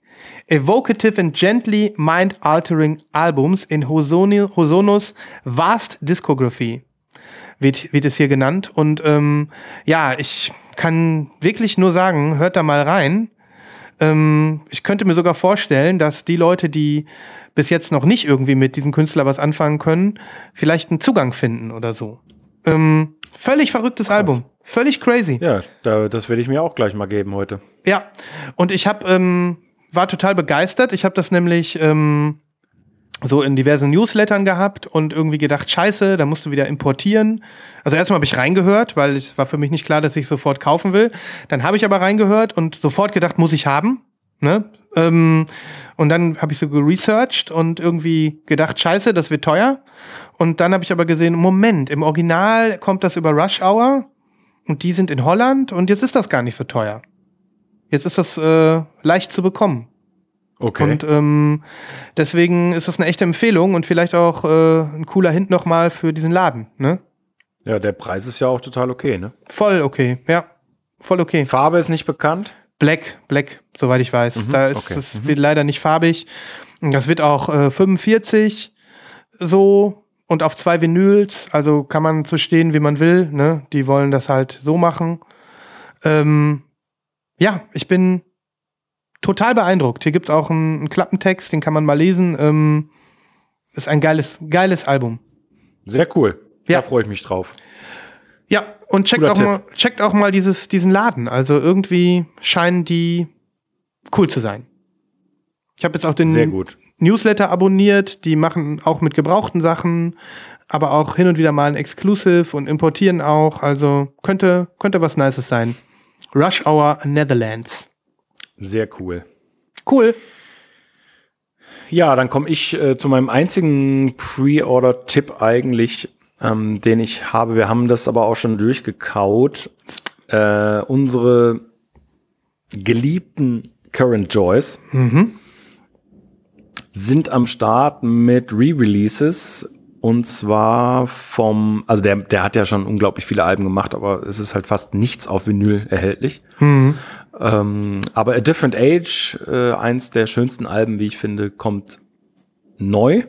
evocative and gently mind-altering albums in Hosoni, Hosonos vast discography, wird, wird es hier genannt. Und ähm, ja, ich kann wirklich nur sagen, hört da mal rein. Ähm, ich könnte mir sogar vorstellen, dass die Leute, die bis jetzt noch nicht irgendwie mit diesem Künstler was anfangen können, vielleicht einen Zugang finden oder so. Ähm, völlig verrücktes Album. Völlig crazy. Ja, da, das werde ich mir auch gleich mal geben heute. Ja, und ich habe ähm, war total begeistert. Ich habe das nämlich ähm, so in diversen Newslettern gehabt und irgendwie gedacht, scheiße, da musst du wieder importieren. Also erstmal habe ich reingehört, weil es war für mich nicht klar, dass ich sofort kaufen will. Dann habe ich aber reingehört und sofort gedacht, muss ich haben. Ne? Ähm, und dann habe ich so geresearched und irgendwie gedacht, scheiße, das wird teuer. Und dann habe ich aber gesehen, Moment, im Original kommt das über Rush Hour und die sind in Holland und jetzt ist das gar nicht so teuer. Jetzt ist das äh, leicht zu bekommen. Okay. Und ähm, deswegen ist das eine echte Empfehlung und vielleicht auch äh, ein cooler Hint nochmal für diesen Laden. Ne? ja, der Preis ist ja auch total okay, ne? Voll okay, ja. Voll okay. Farbe ist nicht bekannt. Black, Black, soweit ich weiß. da ist okay. es wird leider nicht farbig. Das wird auch äh, 45 so und auf zwei Vinyls. Also kann man so stehen, wie man will. Ne? Die wollen das halt so machen. Ähm, ja, ich bin total beeindruckt. Hier gibt es auch einen, einen Klappentext, den kann man mal lesen. Ähm, ist ein geiles, geiles Album. Sehr cool. Ja. Da freue ich mich drauf. Ja, und checkt auch, mal, checkt auch mal dieses, diesen Laden. Also irgendwie scheinen die cool zu sein. Ich habe jetzt auch den. Newsletter abonniert. Die machen auch mit gebrauchten Sachen, aber auch hin und wieder mal ein Exclusive und importieren auch. Also könnte, könnte was Nices sein. Rush Hour Netherlands. Sehr cool. Cool. Ja, dann komme ich äh, zu meinem einzigen Pre-Order-Tipp eigentlich, ähm, den ich habe. Wir haben das aber auch schon durchgekaut. Äh, unsere geliebten Current Joys sind am Start mit Re-Releases. Und zwar vom, also der, der hat ja schon unglaublich viele Alben gemacht, aber es ist halt fast nichts auf Vinyl erhältlich. Ähm, aber A Different Age, äh, eins der schönsten Alben, wie ich finde, kommt neu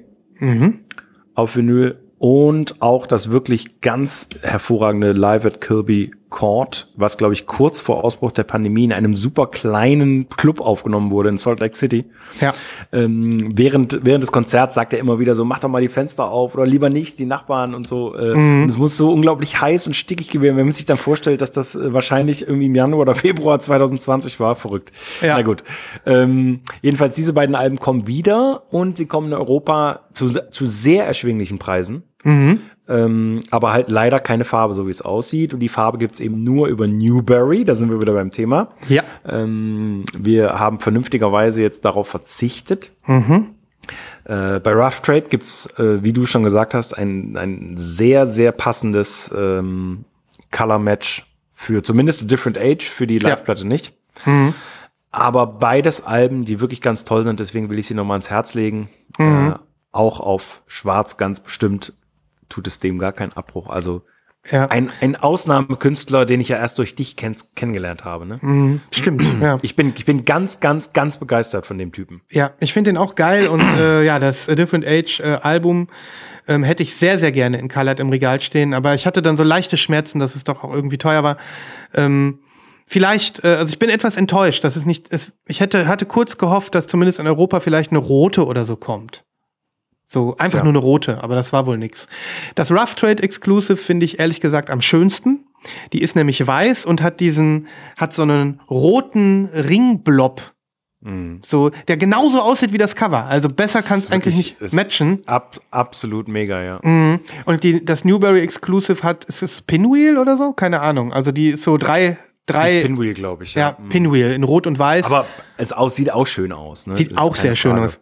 auf Vinyl und auch das wirklich ganz hervorragende Live at Kilby Court, was glaube ich kurz vor Ausbruch der Pandemie in einem super kleinen Club aufgenommen wurde in Salt Lake City. Ja. Ähm, während, während des Konzerts sagt er immer wieder so, mach doch mal die Fenster auf oder lieber nicht, die Nachbarn und so. Äh, und es muss so unglaublich heiß und stickig gewesen, wenn man sich dann vorstellt, dass das äh, wahrscheinlich irgendwie im Januar oder Februar 2020 war. Verrückt. Ja. Na gut. Ähm, jedenfalls, diese beiden Alben kommen wieder und sie kommen in Europa zu, zu sehr erschwinglichen Preisen. Ähm, aber halt leider keine Farbe, so wie es aussieht. Und die Farbe gibt's eben nur über Newberry. Da sind wir wieder beim Thema. Ja. Ähm, wir haben vernünftigerweise jetzt darauf verzichtet. Äh, bei Rough Trade gibt's, äh, wie du schon gesagt hast, ein, ein sehr, sehr passendes ähm, Color Match für zumindest A Different Age, für die Live-Platte nicht. Aber beides Alben, die wirklich ganz toll sind, deswegen will ich sie nochmal ans Herz legen. Äh, auch auf Schwarz ganz bestimmt tut es dem gar keinen Abbruch. Also Ja. ein, ein Ausnahmekünstler, den ich ja erst durch dich kenn kennengelernt habe. Ne? Mhm, stimmt. Ja. Ich, bin, ich bin ganz, ganz, ganz begeistert von dem Typen. Ja, ich finde den auch geil und äh, ja, das A Different Age äh, Album ähm, hätte ich sehr, sehr gerne in Colored im Regal stehen, aber ich hatte dann so leichte Schmerzen, dass es doch auch irgendwie teuer war. Ähm, vielleicht, äh, also ich bin etwas enttäuscht, dass es nicht, es, ich hätte, hatte kurz gehofft, dass zumindest in Europa vielleicht eine rote oder so kommt. So, einfach Tja. nur eine rote, aber das war wohl nix. Das Rough Trade Exclusive finde ich ehrlich gesagt am schönsten. Die ist nämlich weiß und hat diesen, hat so einen roten Ringblob so, der genauso aussieht wie das Cover. Also besser kann es ist eigentlich nicht ist- matchen. Ab, absolut mega, ja. Mhm. Und die, das Newberry Exclusive hat, ist es Pinwheel oder so? Keine Ahnung. Also die ist so drei, Das drei, Pinwheel, glaube ich. ja, Mhm. Pinwheel in Rot und Weiß. Aber es aus, sieht auch schön aus. Ne? Sieht ist auch sehr schön aus.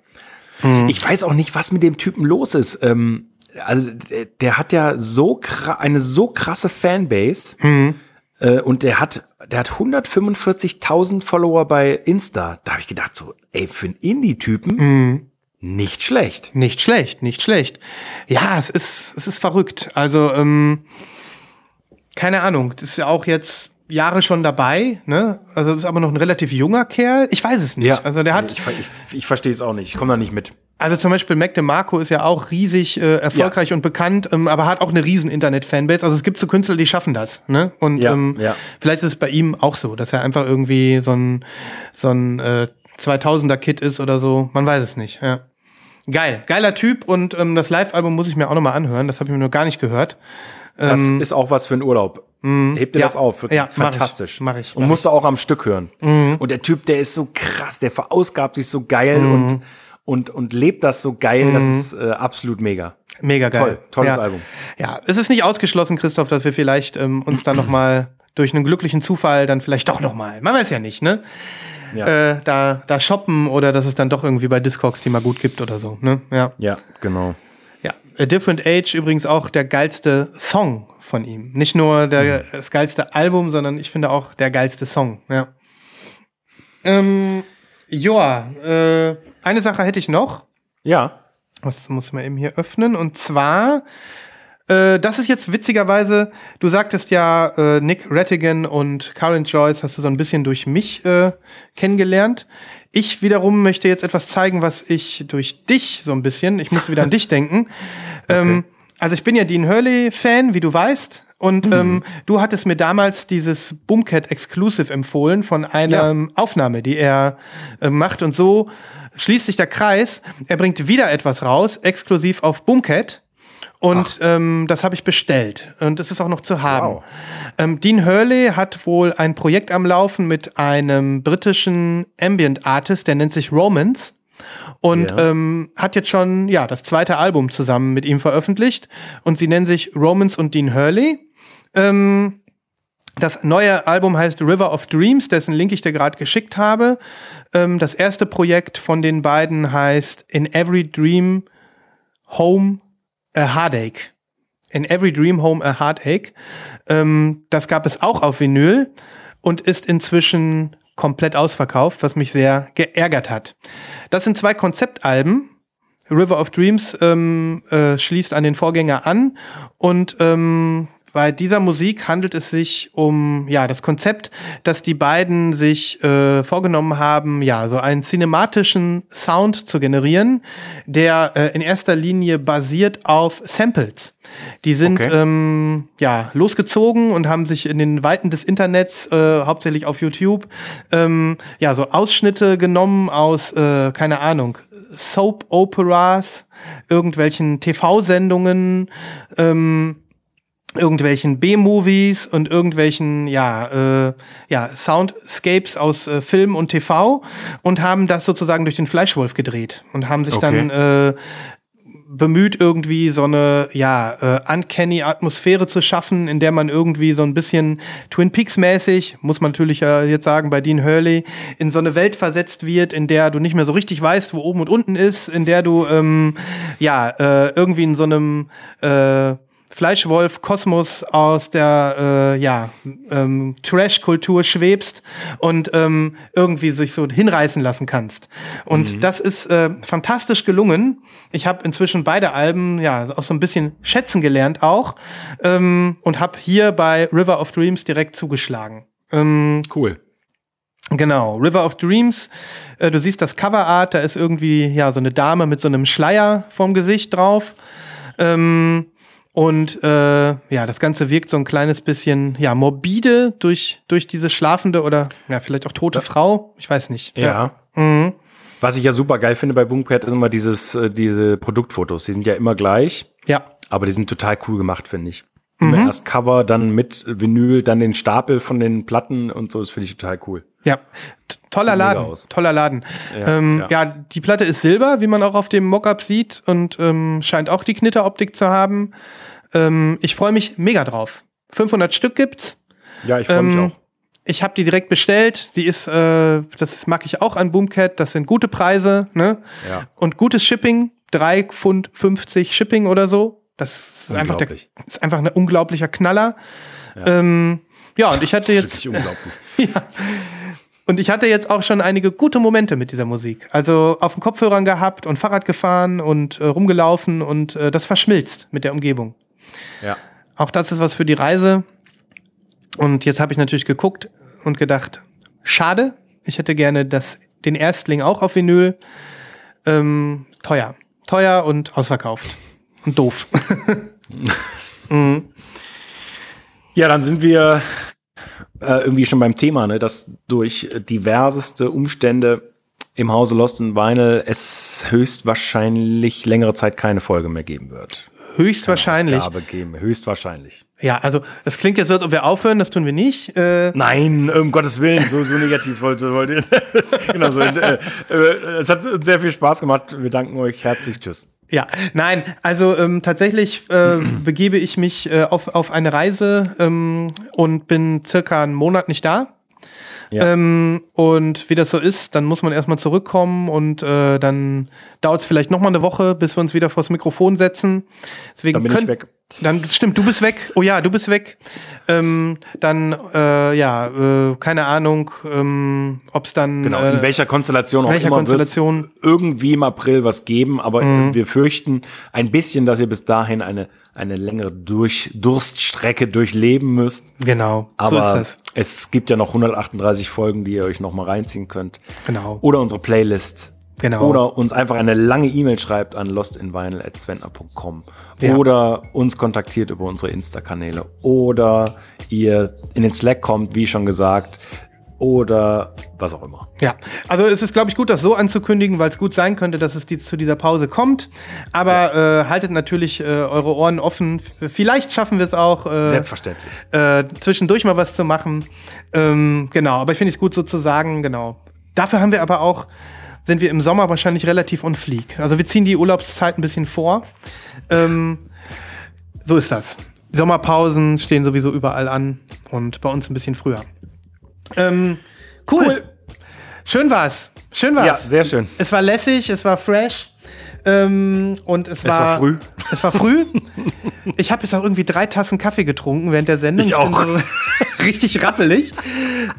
Mhm. Ich weiß auch nicht, was mit dem Typen los ist. Ähm, also der, der hat ja so eine so krasse Fanbase Mhm. äh, und der hat der hat 145.000 Follower bei Insta. Da habe ich gedacht so, ey, für einen Indie-Typen Mhm. nicht schlecht. Nicht schlecht, nicht schlecht. Ja, es ist, es ist verrückt. Also, ähm, keine Ahnung. Das ist ja auch jetzt Jahre schon dabei, ne? Also ist aber noch ein relativ junger Kerl. Ich weiß es nicht. Also der hat, ich, ich, ich verstehe es auch nicht. Ich komme da nicht mit. Also zum Beispiel Mac DeMarco ist ja auch riesig äh, erfolgreich und bekannt, ähm, aber hat auch eine riesen Internet-Fanbase. Also es gibt so Künstler, die schaffen das. Ne? Und Ja, ähm, ja. vielleicht ist es bei ihm auch so, dass er einfach irgendwie so ein, so ein äh, 2000er-Kid ist oder so. Man weiß es nicht. Ja. Geil, geiler Typ und ähm, das Live-Album muss ich mir auch nochmal anhören. Das habe ich mir noch gar nicht gehört. Das ist auch was für einen Urlaub. Heb dir ja. das auf. Wirklich Ja, mach ich. fantastisch. Mach ich, Und mach musst du auch am Stück hören. Mhm. Und der Typ, der ist so krass, der verausgabt sich so geil und, und, und lebt das so geil. Das ist äh, absolut mega. Mega geil. Toll, tolles ja. Album. Ja, es ist nicht ausgeschlossen, Christoph, dass wir vielleicht ähm, uns dann noch mal durch einen glücklichen Zufall dann vielleicht doch noch mal, man weiß ja nicht, ne? Ja. Äh, da, da shoppen oder dass es dann doch irgendwie bei Discogs die mal gut gibt oder so, ne? Ja. Ja, genau. Ja. A Different Age übrigens auch der geilste Song von ihm. Nicht nur der, das geilste Album, sondern ich finde auch der geilste Song, ja. Ähm, ja, äh, eine Sache hätte ich noch. Ja. Das muss man eben hier öffnen. Und zwar, äh, das ist jetzt witzigerweise, du sagtest ja, äh, Nick Rattigan und Karen Joyce hast du so ein bisschen durch mich äh, kennengelernt. Ich wiederum möchte jetzt etwas zeigen, was ich durch dich so ein bisschen, ich musste wieder an dich denken. Ähm, also ich bin ja Dean Hurley-Fan, wie du weißt. Und ähm, du hattest mir damals dieses Boomcat Exclusive empfohlen von einer ähm, Aufnahme, die er äh, macht. Und so schließt sich der Kreis. Er bringt wieder etwas raus, exklusiv auf Boomcat. Und ähm, das habe ich bestellt. Und es ist auch noch zu haben. Wow. Ähm, Dean Hurley hat wohl ein Projekt am Laufen mit einem britischen Ambient Artist, der nennt sich Romance. Und Ja. ähm, hat jetzt schon ja das zweite Album zusammen mit ihm veröffentlicht. Und sie nennen sich Romance und Dean Hurley. Ähm, das neue Album heißt River of Dreams, dessen Link ich dir gerade geschickt habe. Ähm, das erste Projekt von den beiden heißt In Every Dream Home a Heartache. In Every Dream Home a Heartache. Ähm, das gab es auch auf Vinyl und ist inzwischen komplett ausverkauft, was mich sehr geärgert hat. Das sind zwei Konzeptalben. River of Dreams ähm, äh, schließt an den Vorgänger an und ähm, bei dieser Musik handelt es sich um ja das Konzept, dass die beiden sich äh, vorgenommen haben, ja so einen cinematischen Sound zu generieren, der äh, in erster Linie basiert auf Samples. Die sind Okay. ähm, ja losgezogen und haben sich in den Weiten des Internets, äh, hauptsächlich auf YouTube, ähm, ja so Ausschnitte genommen aus äh, keine Ahnung Soap Operas, irgendwelchen TV-Sendungen. Ähm, irgendwelchen B-Movies und irgendwelchen ja, äh, ja, Soundscapes aus äh, Film und TV und haben das sozusagen durch den Fleischwolf gedreht und haben sich Okay. dann äh, bemüht, irgendwie so eine, ja, äh, uncanny Atmosphäre zu schaffen, in der man irgendwie so ein bisschen Twin Peaks-mäßig, muss man natürlich äh, jetzt sagen, bei Dean Hurley, in so eine Welt versetzt wird, in der du nicht mehr so richtig weißt, wo oben und unten ist, in der du, ähm, ja, äh, irgendwie in so einem, äh, Fleischwolf-Kosmos aus der äh, ja, ähm, Trash-Kultur schwebst und ähm, irgendwie sich so hinreißen lassen kannst. Und Mhm. das ist äh, fantastisch gelungen. Ich habe inzwischen beide Alben ja auch so ein bisschen schätzen gelernt auch ähm, und habe hier bei River of Dreams direkt zugeschlagen. Ähm, Cool. Genau, River of Dreams. Äh, du siehst das Coverart, da ist irgendwie ja so eine Dame mit so einem Schleier vorm Gesicht drauf. Ähm, und äh, ja, das Ganze wirkt so ein kleines bisschen ja morbide durch durch diese schlafende oder ja vielleicht auch tote Frau. Ich weiß nicht. Ja. Mhm. Was ich ja super geil finde bei Boomcat ist immer dieses, äh, diese Produktfotos. Die sind ja immer gleich, Ja. aber die sind total cool gemacht, finde ich. Immer erst Cover, dann mit Vinyl, dann den Stapel von den Platten und so. Das finde ich total cool. Ja, toller Laden, toller Laden. Ja, ähm, ja. ja. die Platte ist silber, wie man auch auf dem Mockup sieht und ähm, scheint auch die Knitteroptik zu haben. Ähm, ich freue mich mega drauf. 500 Stück gibt's. Ja, ich freue mich Ähm, auch. Ich habe die direkt bestellt. Sie ist, äh, das mag ich auch an Boomcat. Das sind gute Preise, ne? Ja. Und gutes Shipping. 3 Pfund 50 Shipping oder so. Das ist einfach, der, ist einfach ein unglaublicher Knaller. Ja, ähm, ja und ich hatte Das ist jetzt. wirklich unglaublich. Und ich hatte jetzt auch schon einige gute Momente mit dieser Musik. Also auf den Kopfhörern gehabt und Fahrrad gefahren und äh, rumgelaufen und äh, das verschmilzt mit der Umgebung. Ja. Auch das ist was für die Reise. Und jetzt habe ich natürlich geguckt und gedacht, schade, ich hätte gerne das, den Erstling auch auf Vinyl. Ähm, teuer. Teuer und ausverkauft. Und doof. Ja, dann sind wir äh, irgendwie schon beim Thema, ne, dass durch diverseste Umstände im Hause Lost in Vinyl es höchstwahrscheinlich längere Zeit keine Folge mehr geben wird. Höchstwahrscheinlich. Ausgabe geben, höchstwahrscheinlich. Ja, also das klingt jetzt so, als ob wir aufhören, das tun wir nicht. Äh, Nein, um Gottes Willen, so, so negativ wollte, wollte genau so. Äh, äh, es hat uns sehr viel Spaß gemacht. Wir danken euch herzlich. Tschüss. Ja, nein, also ähm, tatsächlich äh, begebe ich mich äh, auf, auf eine Reise ähm, und bin circa einen Monat nicht da. Ja. Ähm, und wie das so ist, dann muss man erstmal zurückkommen und äh, dann dauert es vielleicht noch mal eine Woche, bis wir uns wieder vors Mikrofon setzen. Deswegen Dann bin ich könnt- weg. Dann stimmt, du bist weg. Oh ja, du bist weg. Ähm, dann äh, ja, äh, keine Ahnung, ähm, ob es dann Genau, äh, in welcher Konstellation auch welcher immer Konstellation? irgendwie im April was geben, aber wir fürchten ein bisschen, dass ihr bis dahin eine, eine längere Durch Durststrecke durchleben müsst. genau. Aber so es gibt ja noch 138 Folgen, die ihr euch noch mal reinziehen könnt. Genau. Oder unsere Playlist. Genau. Oder uns einfach eine lange E-Mail schreibt an lostinvinyl.svenner.com. Ja. Oder uns kontaktiert über unsere Insta-Kanäle. Oder ihr in den Slack kommt, wie schon gesagt. Oder was auch immer. Ja, also es ist, glaube ich, gut, das so anzukündigen, weil es gut sein könnte, dass es die, zu dieser Pause kommt. Aber äh, haltet natürlich äh, eure Ohren offen. Vielleicht schaffen wir es auch, äh, Selbstverständlich. äh, zwischendurch mal was zu machen. Ähm, genau, aber ich finde es gut so zu sagen, genau. Dafür haben wir aber auch, sind wir im Sommer wahrscheinlich relativ on fleek. Also wir ziehen die Urlaubszeit ein bisschen vor. Ähm, so ist das. Sommerpausen stehen sowieso überall an und bei uns ein bisschen früher. Ähm, cool. Schön war's. Schön war's. Ja, sehr schön. Es war lässig, es war fresh. Ähm, und es, war, war früh. Es war früh. Ich habe jetzt auch irgendwie drei Tassen Kaffee getrunken während der Sendung. Ich auch. so richtig rappelig.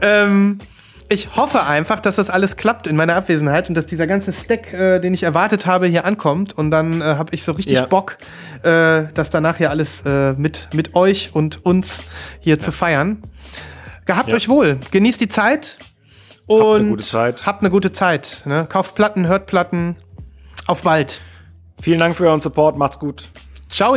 Ähm, ich hoffe einfach, dass das alles klappt in meiner Abwesenheit und dass dieser ganze Stack, äh, den ich erwartet habe, hier ankommt. Und dann äh, habe ich so richtig Ja. Bock, äh, das danach hier alles äh, mit, mit euch und uns hier zu feiern. Gehabt euch wohl. Genießt die Zeit. Und eine gute Zeit. Habt eine gute Zeit. Ne? Kauft Platten, hört Platten. Auf bald. Vielen Dank für euren Support. Macht's gut. Ciao.